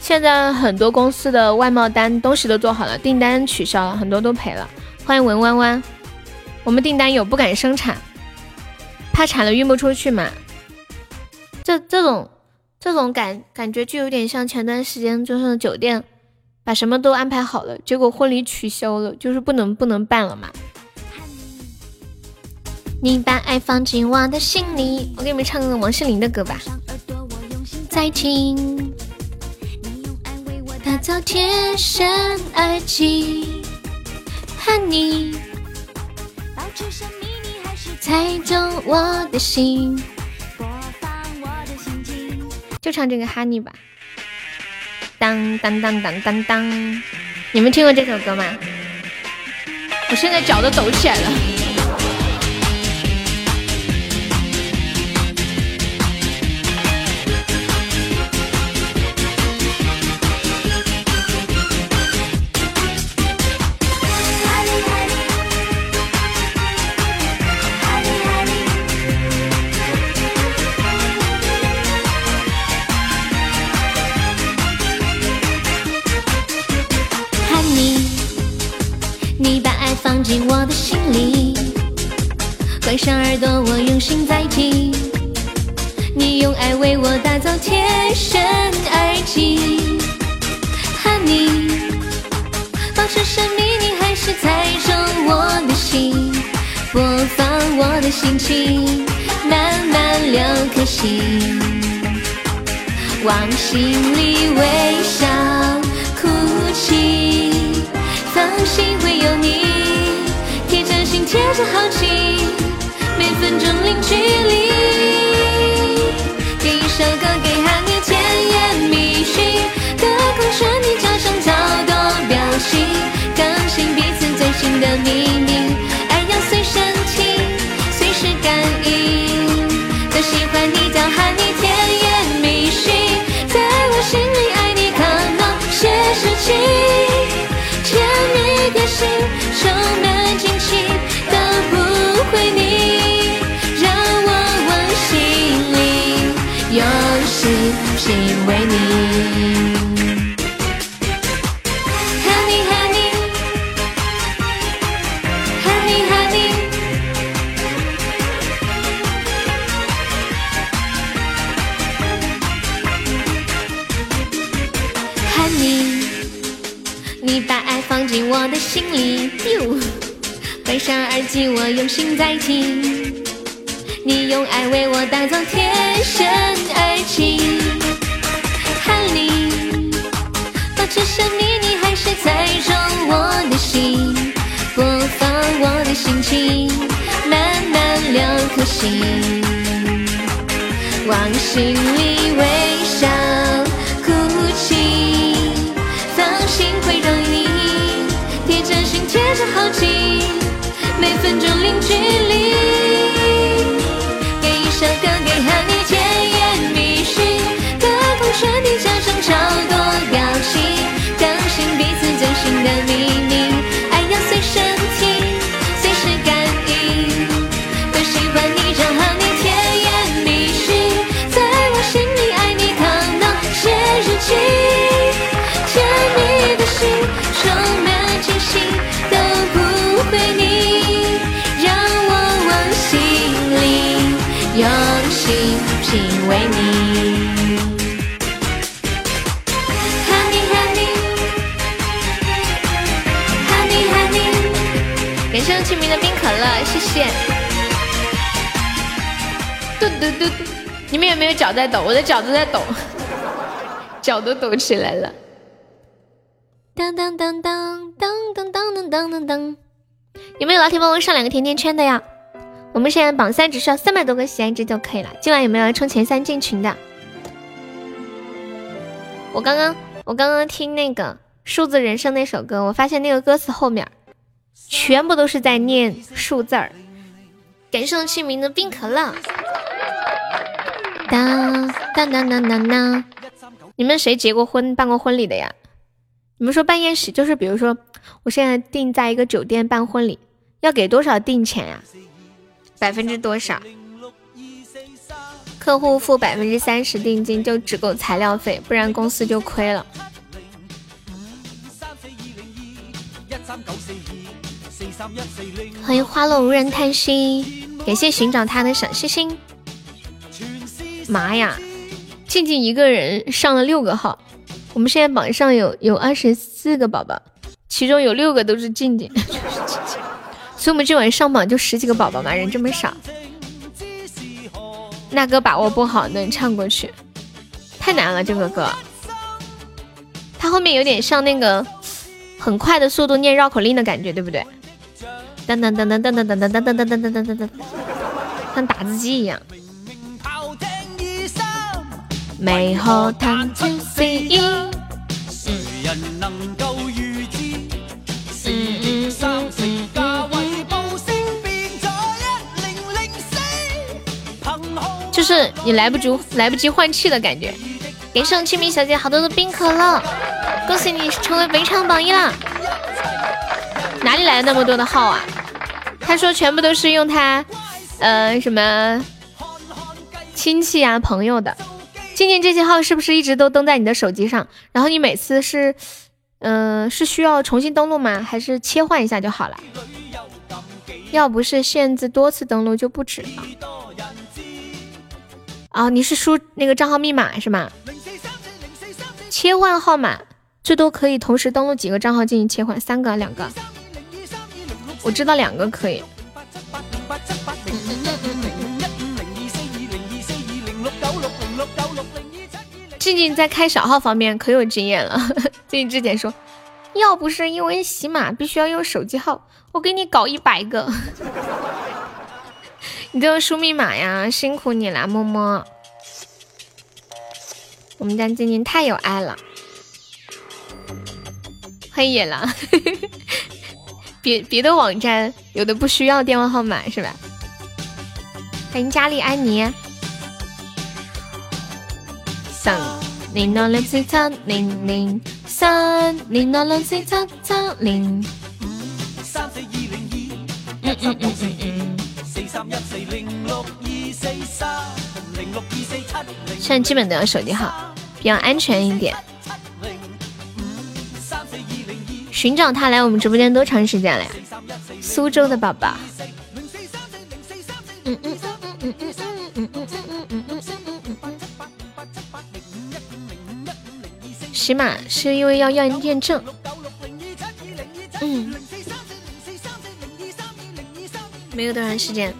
现在很多公司的外贸单东西都做好了，订单取消了，很多都赔了。欢迎文弯弯，我们订单有不敢生产，怕产了运不出去嘛。这这种这种感感觉就有点像前段时间就是酒店。把什么都安排好了，结果婚礼取消了，就是不能不能办了嘛。你把爱放进我的心里，我给你们唱个王心凌的歌吧。再听，打造贴身爱情，Honey，猜中我的心，就唱这个 Honey 吧。当当当当当当，你们听过这首歌吗？我现在脚都抖起来了。关上耳朵，我用心在听。你用爱为我打造贴身耳机，Honey，保持神秘，你还是猜中我的心。播放我的心情，慢慢六颗心，往心里微笑，哭泣，放心会有你。贴着心，贴着好奇，分钟零距离。点一首歌给哈尼甜言蜜语，隔空旋律加上超多表情，更新彼此最新的秘密，爱要随身听，随时感应。都喜欢你叫哈尼甜言蜜语，在我心里爱你可能些事情，甜蜜贴心，充满惊上耳机，我用心在听。你用爱为我打造天生爱情，Honey，保持神秘，你还是猜中我的心。播放我的心情，慢慢六颗心，往心里微笑，哭泣，放心会让你贴着心，贴着好近。每分钟零距离，给一首歌，给和你千言蜜语，隔空传递，假装超多表情，更心彼此最新的秘密。谢谢。嘟嘟嘟，你们有没有脚在抖？我的脚都在抖，脚都抖起来了。当当当当当当当当当当，有没有老铁帮我上两个甜甜圈的呀？我们现在榜三只需要三百多个喜爱值就可以了。今晚有没有要冲前三进群的？我刚刚我刚刚听那个数字人生那首歌，我发现那个歌词后面全部都是在念数字儿。感谢清明的冰可乐。当当当当当当，你们谁结过婚、办过婚礼的呀？你们说办宴席，就是比如说，我现在定在一个酒店办婚礼，要给多少定钱呀？百分之多少？客户付百分之三十定金，就只够材料费，不然公司就亏了。欢迎花落无人叹息，感谢寻找他的小星星。妈呀，静静一个人上了六个号，我们现在榜上有有二十四个宝宝，其中有六个都是静静，所以我们今晚上榜就十几个宝宝嘛，人这么少。那歌把握不好，能唱过去，太难了这个歌，它后面有点像那个很快的速度念绕口令的感觉，对不对？噔噔噔噔噔噔噔噔噔噔噔噔噔噔噔，像打字机一样。美好谈情说意。就是你来不及来不及换气的感觉。给上清明小姐好多的冰可乐，恭喜你成为本场榜一啦！哪里来的那么多的号啊？他说全部都是用他，呃，什么亲戚啊、朋友的。静静这些号是不是一直都登在你的手机上？然后你每次是，嗯，是需要重新登录吗？还是切换一下就好了？要不是限制多次登录就不止了。哦，你是输那个账号密码是吗？切换号码最多可以同时登录几个账号进行切换？三个、两个？我知道两个可以。静静在开小号方面可有经验了。静静之前说，要不是因为洗码必须要用手机号，我给你搞一百个。你都要输密码呀，辛苦你了，么么。我们家静静太有爱了，欢迎野狼。别别的网站有的不需要电话号码是吧？欢迎佳丽安妮。三零六六七七零零三零六六七七七零。嗯嗯嗯嗯嗯。现在基本都要手机号，比较安全一点。寻找他来我们直播间多长时间了呀？苏州的宝宝。嗯嗯嗯嗯嗯嗯嗯嗯嗯嗯嗯嗯。起码是因为要验验证。嗯。没有多长时间。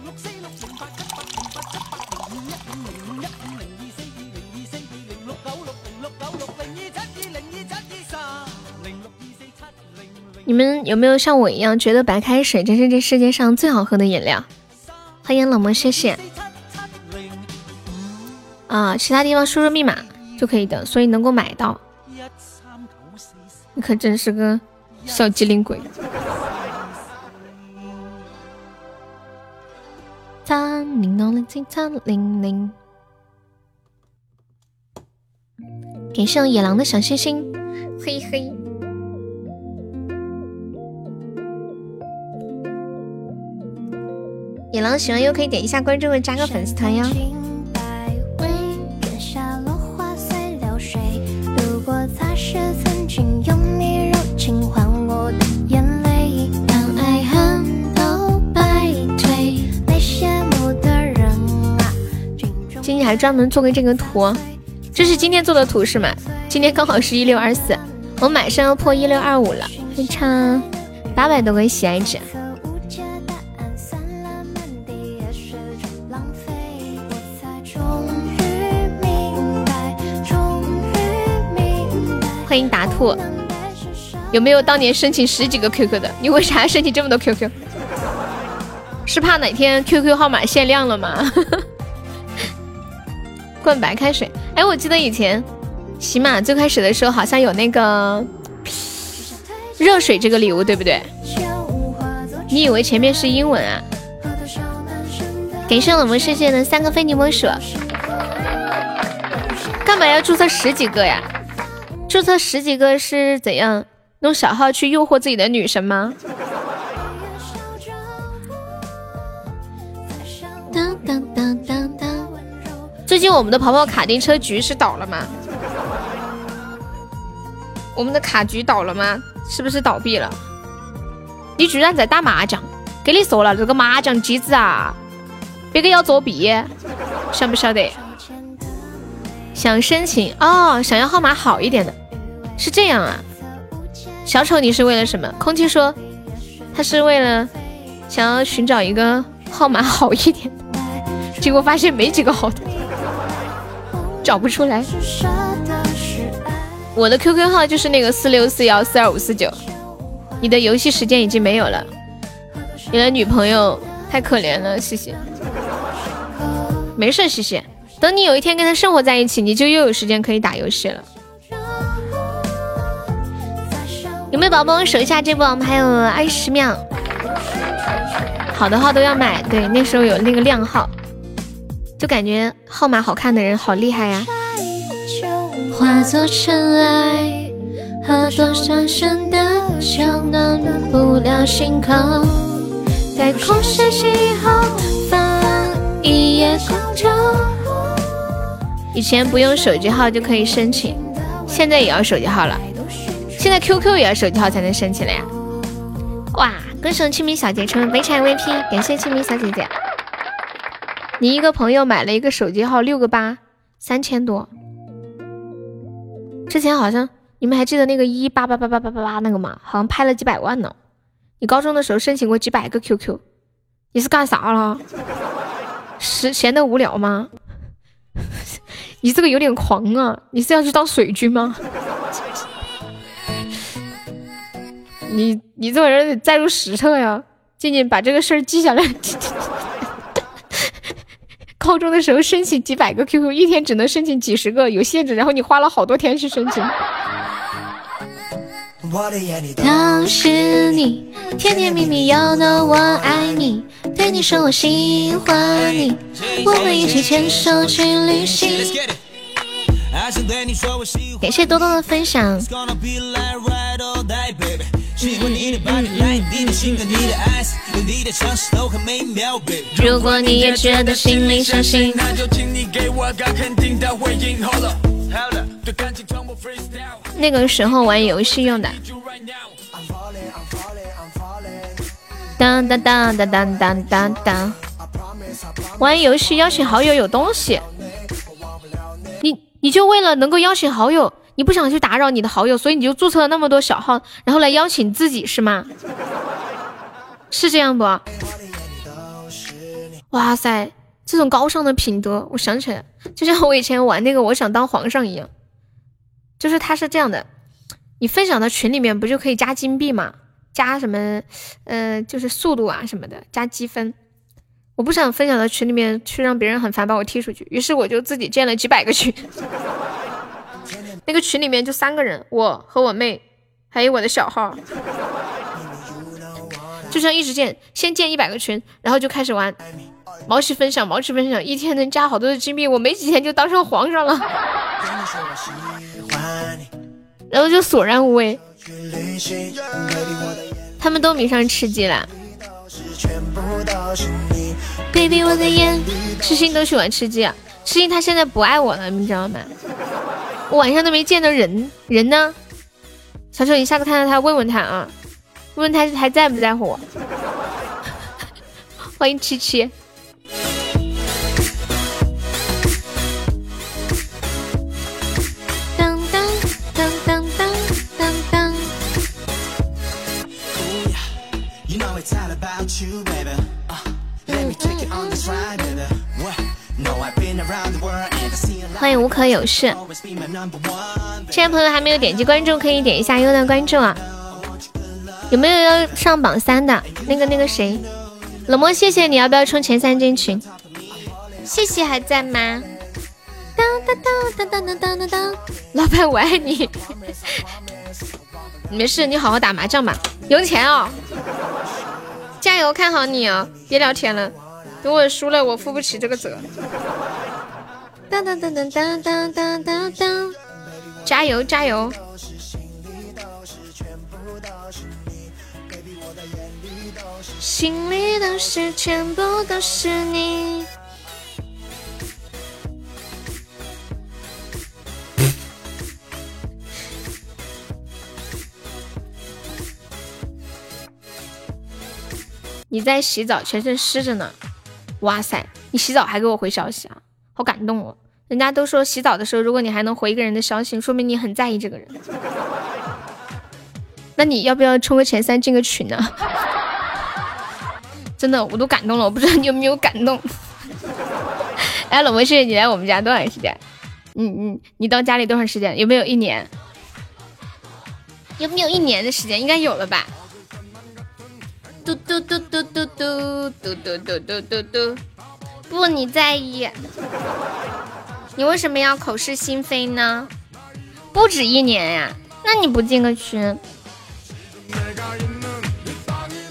你们有没有像我一样觉得白开水真是这世界上最好喝的饮料？欢迎冷漠，谢谢。啊，其他地方输入密码就可以的，所以能够买到。你可真是个小机灵鬼。三零零零七三零零，给上野狼的小心心，嘿嘿。野狼喜欢又可以点一下关注，加个粉丝团哟。今天还专门做个这个图，这是今天做的图是吗？今天刚好是一六二四，我马上要破一六二五了，非常八百多个喜爱值。欢迎达兔。有没有当年申请十几个 QQ 的？你为啥申请这么多 QQ？是怕哪天 QQ 号码限量了吗？灌白开水。哎，我记得以前起码最开始的时候好像有那个热水这个礼物，对不对？你以为前面是英文啊？感谢我们世界的三个非你莫属。干嘛要注册十几个呀？注册十几个是怎样？用小号去诱惑自己的女神吗？当当当当当！最近我们的跑跑卡丁车局是倒了吗？我们的卡局倒了吗？是不是倒闭了？你居然在打麻将！跟你说了，这个麻将机子啊，别个要作弊，晓不晓得？想申请哦，想要号码好一点的，是这样啊？小丑，你是为了什么？空气说，他是为了想要寻找一个号码好一点的，结果发现没几个好的，找不出来。我的 QQ 号就是那个四六四幺四二五四九。你的游戏时间已经没有了，你的女朋友太可怜了，谢谢。没事，谢谢。等你有一天跟他生活在一起，你就又有时间可以打游戏了。有没有宝宝守一下这波？我们还有二十秒。好的号都要买，对，那时候有那个靓号，就感觉号码好看的人好厉害呀。化作尘埃，和多伤神的不了心口。在空隙以后放一夜空舟。以前不用手机号就可以申请，现在也要手机号了。现在 QQ 也要手机号才能申请了呀！哇，歌手清明小姐成为北产 VP，感谢清明小姐姐。你一个朋友买了一个手机号六个八，三千多。之前好像你们还记得那个一八八八八八八八那个吗？好像拍了几百万呢。你高中的时候申请过几百个 QQ，你是干啥了？是闲得无聊吗？你这个有点狂啊！你是要去当水军吗？你你这个人得载入史册呀！静静把这个事儿记下来。高中的时候申请几百个 QQ，一天只能申请几十个，有限制。然后你花了好多天去申请。当时你甜甜蜜蜜要的我爱你，对你说我喜欢你，我们一起牵手去旅行。感谢多多的分享。如果你也觉得心里伤心，那就请你给我个肯定的回应。好了，那个时候玩游戏用的。当当当当当当当当，玩游戏邀请好友有东西，你你就为了能够邀请好友。你不想去打扰你的好友，所以你就注册了那么多小号，然后来邀请自己是吗？是这样不？哇塞，这种高尚的品德，我想起来，就像我以前玩那个我想当皇上一样，就是他是这样的，你分享到群里面不就可以加金币吗？加什么，呃，就是速度啊什么的，加积分。我不想分享到群里面去让别人很烦，把我踢出去，于是我就自己建了几百个群。那个群里面就三个人，我和我妹，还有我的小号，就这样一直建，先建一百个群，然后就开始玩，毛起分享，毛起分享，一天能加好多的金币，我没几天就当上皇上了，然后就索然无味，他们都迷上吃鸡了，baby 我的眼，痴心都喜欢吃鸡啊，痴心他现在不爱我了，你知道吗？我晚上都没见到人，人呢？小丑，你下次看到他问问他啊，问问他还在不在乎我？欢迎七七。当当当当当当当。欢迎无可有事。现在朋友还没有点击关注，可以点一下优的关注啊。有没有要上榜三的？那个那个谁，冷漠，谢谢你，要不要冲前三进群？谢谢，还在吗？当当当当当当当当，老板我爱你。没事，你好好打麻将吧。赢钱哦，加油，看好你哦，别聊天了，等我输了，我负不起这个责。当当当当当当当当当，加油加油！心里的事全部都是你。你在洗澡，全身湿着呢。哇塞，你洗澡还给我回消息啊，好感动哦！人家都说洗澡的时候，如果你还能回一个人的消息，说明你很在意这个人。那你要不要冲个前三进个群呢？真的，我都感动了，我不知道你有没有感动。哎，冷漠谢谢你来我们家多长时间？嗯嗯，你到家里多长时间？有没有一年？有没有一年的时间？应该有了吧？嘟嘟嘟嘟嘟嘟嘟嘟嘟嘟嘟嘟，不，你在意？你为什么要口是心非呢？不止一年呀，那你不进个群，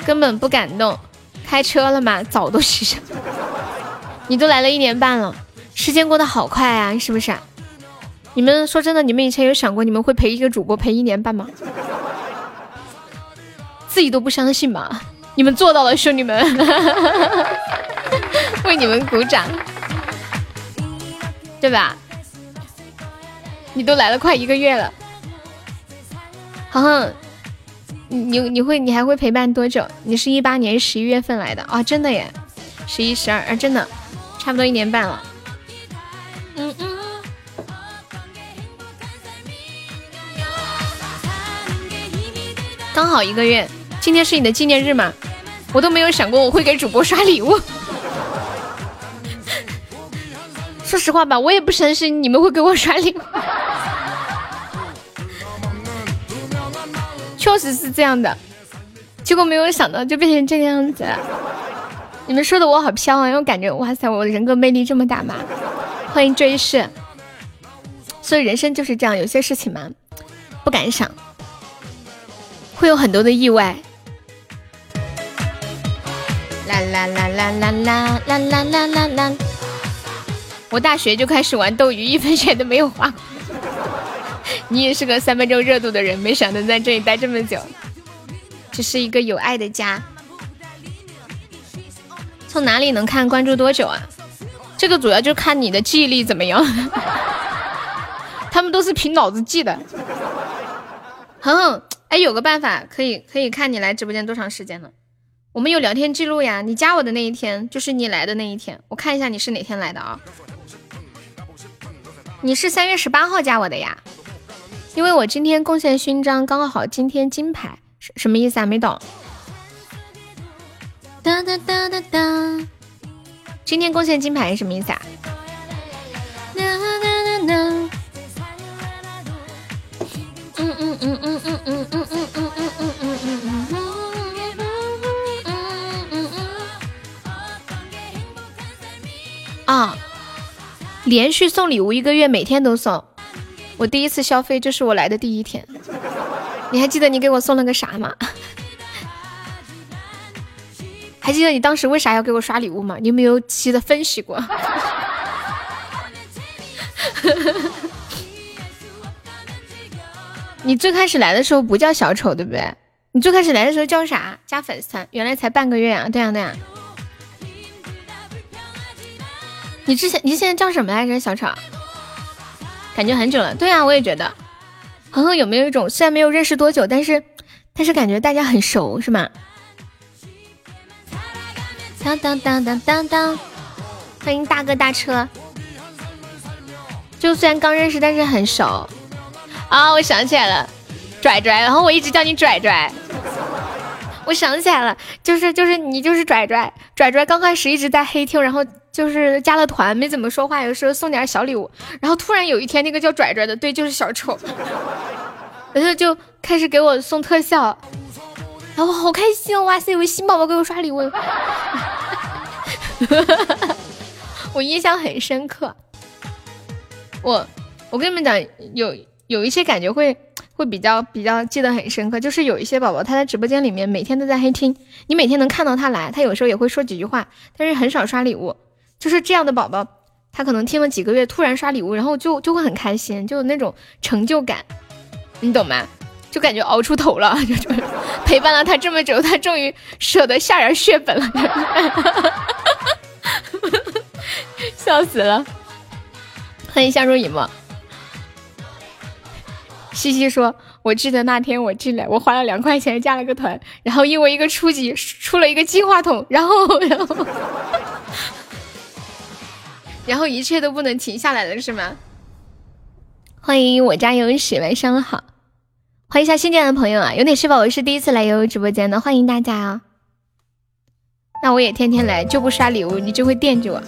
根本不感动。开车了吗？早都洗上。你都来了一年半了，时间过得好快啊，是不是？你们说真的，你们以前有想过你们会陪一个主播陪一年半吗？自己都不相信吗？你们做到了，兄弟们，为你们鼓掌，对吧？你都来了快一个月了，好像你你会你还会陪伴多久？你是一八年十一月份来的啊，真的耶，十一十二啊，真的，差不多一年半了。嗯嗯，刚好一个月。今天是你的纪念日吗？我都没有想过我会给主播刷礼物。说实话吧，我也不相信你们会给我刷礼物。确实是这样的，结果没有想到就变成这个样子。你们说的我好飘啊，因为感觉哇塞，我人格魅力这么大吗？欢迎追视。所以人生就是这样，有些事情嘛，不敢想，会有很多的意外。啦啦啦啦啦啦啦啦啦啦啦！我大学就开始玩斗鱼，一分钱都没有花。你也是个三分钟热度的人，没想到在这里待这么久。这是一个有爱的家。从哪里能看关注多久啊？这个主要就看你的记忆力怎么样。他们都是凭脑子记的。哼，哎，有个办法可以可以看你来直播间多长时间了。我们有聊天记录呀，你加我的那一天就是你来的那一天，我看一下你是哪天来的啊？你是三月十八号加我的呀？因为我今天贡献勋章刚好今天金牌，什什么意思啊？没懂。哒哒哒哒哒，今天贡献金牌是什么意思啊？连续送礼物一个月，每天都送。我第一次消费就是我来的第一天。你还记得你给我送了个啥吗？还记得你当时为啥要给我刷礼物吗？你有没有仔细的分析过？你最开始来的时候不叫小丑，对不对？你最开始来的时候叫啥？加粉丝团，原来才半个月啊！对呀对呀。你之前你现在叫什么来着，小丑？感觉很久了。对啊，我也觉得。恒恒有没有一种虽然没有认识多久，但是但是感觉大家很熟，是吗？当当当当当当，欢迎大哥大车。就虽然刚认识，但是很熟。啊，我想起来了，拽拽。然后我一直叫你拽拽。我想起来了，就是就是你就是拽拽拽拽。刚开始一直在黑听，然后。就是加了团没怎么说话，有时候送点小礼物，然后突然有一天那个叫拽拽的，对，就是小丑，然后就开始给我送特效，然后好开心哦，哇塞，有新宝宝给我刷礼物，我印象很深刻。我我跟你们讲，有有一些感觉会会比较比较记得很深刻，就是有一些宝宝他在直播间里面每天都在黑听，你每天能看到他来，他有时候也会说几句话，但是很少刷礼物。就是这样的宝宝，他可能听了几个月，突然刷礼物，然后就就会很开心，就有那种成就感，你懂吗？就感觉熬出头了，就就陪伴了他这么久，他终于舍得下点血本了，笑死了！欢迎相濡以沫。西西说：“我记得那天我进来，我花了两块钱加了个团，然后因为一个初级出了一个金话筒，然后 然后。”然后一切都不能停下来了，是吗？欢迎我家有史，晚上好，欢迎一下新进来的朋友啊！有哪些宝宝是第一次来悠悠直播间的？欢迎大家啊！那我也天天来，就不刷礼物，你就会惦记我？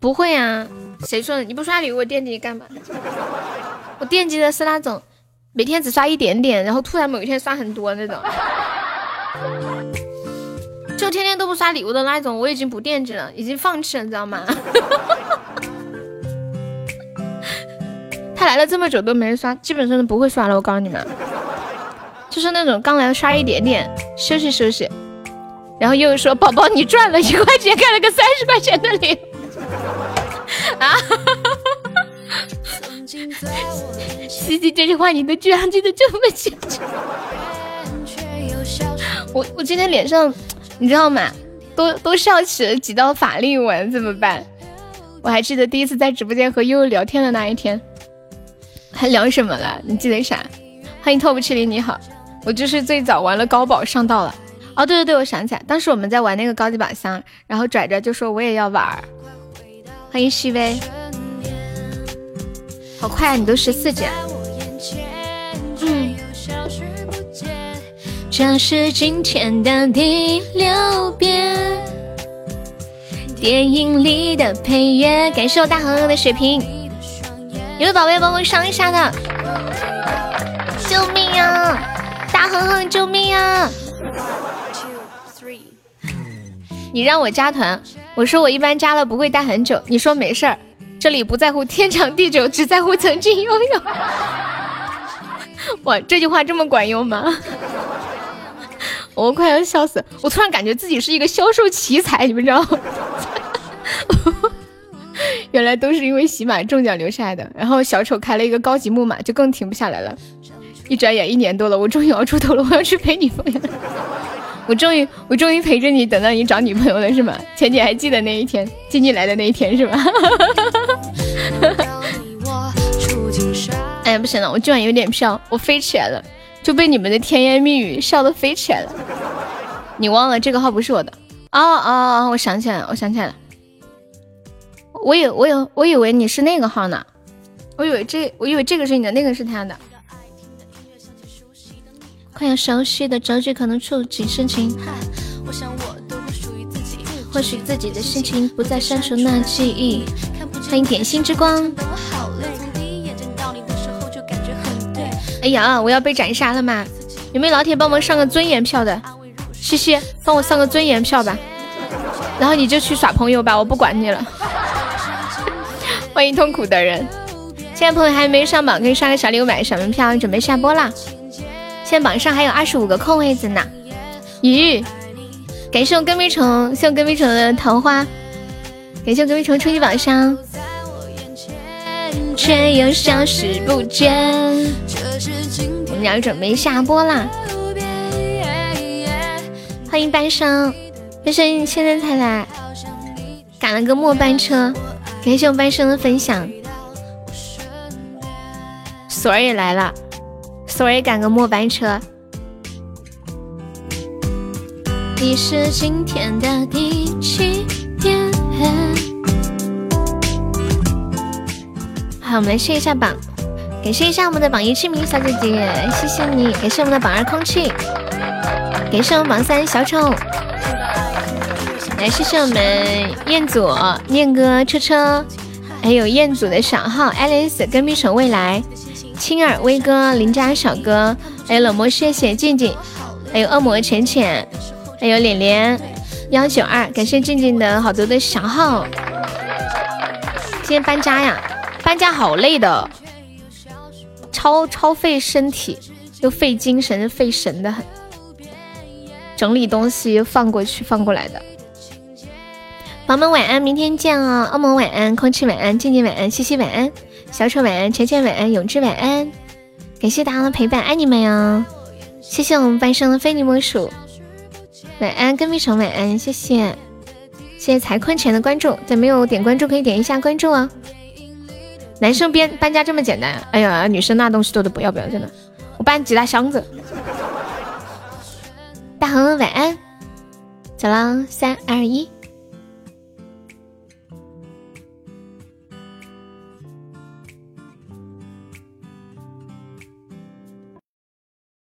不会啊，谁说的？你不刷礼物，我惦记你干嘛？我惦记的是那种每天只刷一点点，然后突然某一天刷很多那种。就天天都不刷礼物的那种，我已经不惦记了，已经放弃了，你知道吗？他来了这么久都没人刷，基本上都不会刷了。我告诉你们，就是那种刚来刷一点点，休息休息，然后又说宝宝你赚了一块钱，开了个三十块钱的礼 啊！西西这句话你都居然记得这么清楚，我我今天脸上。你知道吗？都都笑起了几道法令纹，怎么办？我还记得第一次在直播间和悠悠聊天的那一天，还聊什么了？你记得啥？欢迎 TOP 七零，你好，我就是最早玩了高宝上道了。哦，对对对，我想起来，当时我们在玩那个高级宝箱，然后拽着就说我也要玩。欢迎细微，好快啊，你都十四级。嗯。这是今天的第六遍，电影里的配乐。感谢我大恒恒的水瓶，有位宝贝帮我上一下的，救命啊！大恒恒，救命啊！你让我加团，我说我一般加了不会待很久，你说没事儿，这里不在乎天长地久，只在乎曾经拥有。哇，这句话这么管用吗？我快要笑死！我突然感觉自己是一个销售奇才，你们知道吗？原来都是因为喜马中奖留下来的。然后小丑开了一个高级木马，就更停不下来了。一转眼一年多了，我终于熬出头了，我要去陪女朋友。我终于，我终于陪着你，等到你找女朋友了，是吗？前姐还记得那一天，静静来的那一天，是吧？哎呀，不行了，我今晚有点飘，我飞起来了。就被你们的甜言蜜语笑得飞起来了。你忘了这个号不是我的？哦哦哦，我想起来了，我想起来了。我以我以我以为你是那个号呢，我以为这我以为这个是你的，那个是他的。快要熟悉的周句可能触景生情。或许自己的心情不再删除那记忆。欢迎点心之光。哎呀，我要被斩杀了吗？有没有老铁帮忙上个尊严票的？西西，帮我上个尊严票吧。然后你就去耍朋友吧，我不管你了。欢迎痛苦的人，现在朋友还没上榜，可以刷个小礼物买个小门票，准备下播啦。现在榜上还有二十五个空位子呢。咦，感谢我跟飞虫，谢我跟飞虫的桃花，感谢我跟飞虫初级榜上。却又消失不见。我们俩准备下播啦！欢迎半生，半生现在才来，赶了个末班车，感谢我半生的分享。索儿也来了，索儿也赶个末班车。你是今天的第七天。好，我们来试一下榜，感谢一下我们的榜一清明小姐姐，谢谢你，感谢我们的榜二空气，感谢我们榜三小丑，来，谢谢我们彦祖、念哥、车车，还有彦祖的小号 Alice、跟屁虫未来、青儿、威哥、邻家小哥，还有冷漠，谢谢静静，还有恶魔浅浅，还有脸脸幺九二，感谢静静的好多的小号。今天搬家呀，搬家好累的，超超费身体，又费精神，费神的很。整理东西放过去放过来的。宝宝们晚安，明天见哦！恶魔晚安，空气晚安，静静晚安，西西晚安，小丑晚安，浅浅晚安，永志晚安。感谢大家的陪伴，爱你们哟！谢谢我们班上的非你莫属。晚安，跟屁虫晚安，谢谢。谢谢财坤钱的关注，在没有点关注可以点一下关注啊。男生搬搬家这么简单？哎呀，女生那东西多的不要不要，真的。我搬几大箱子。大恒晚安，走了，三二一。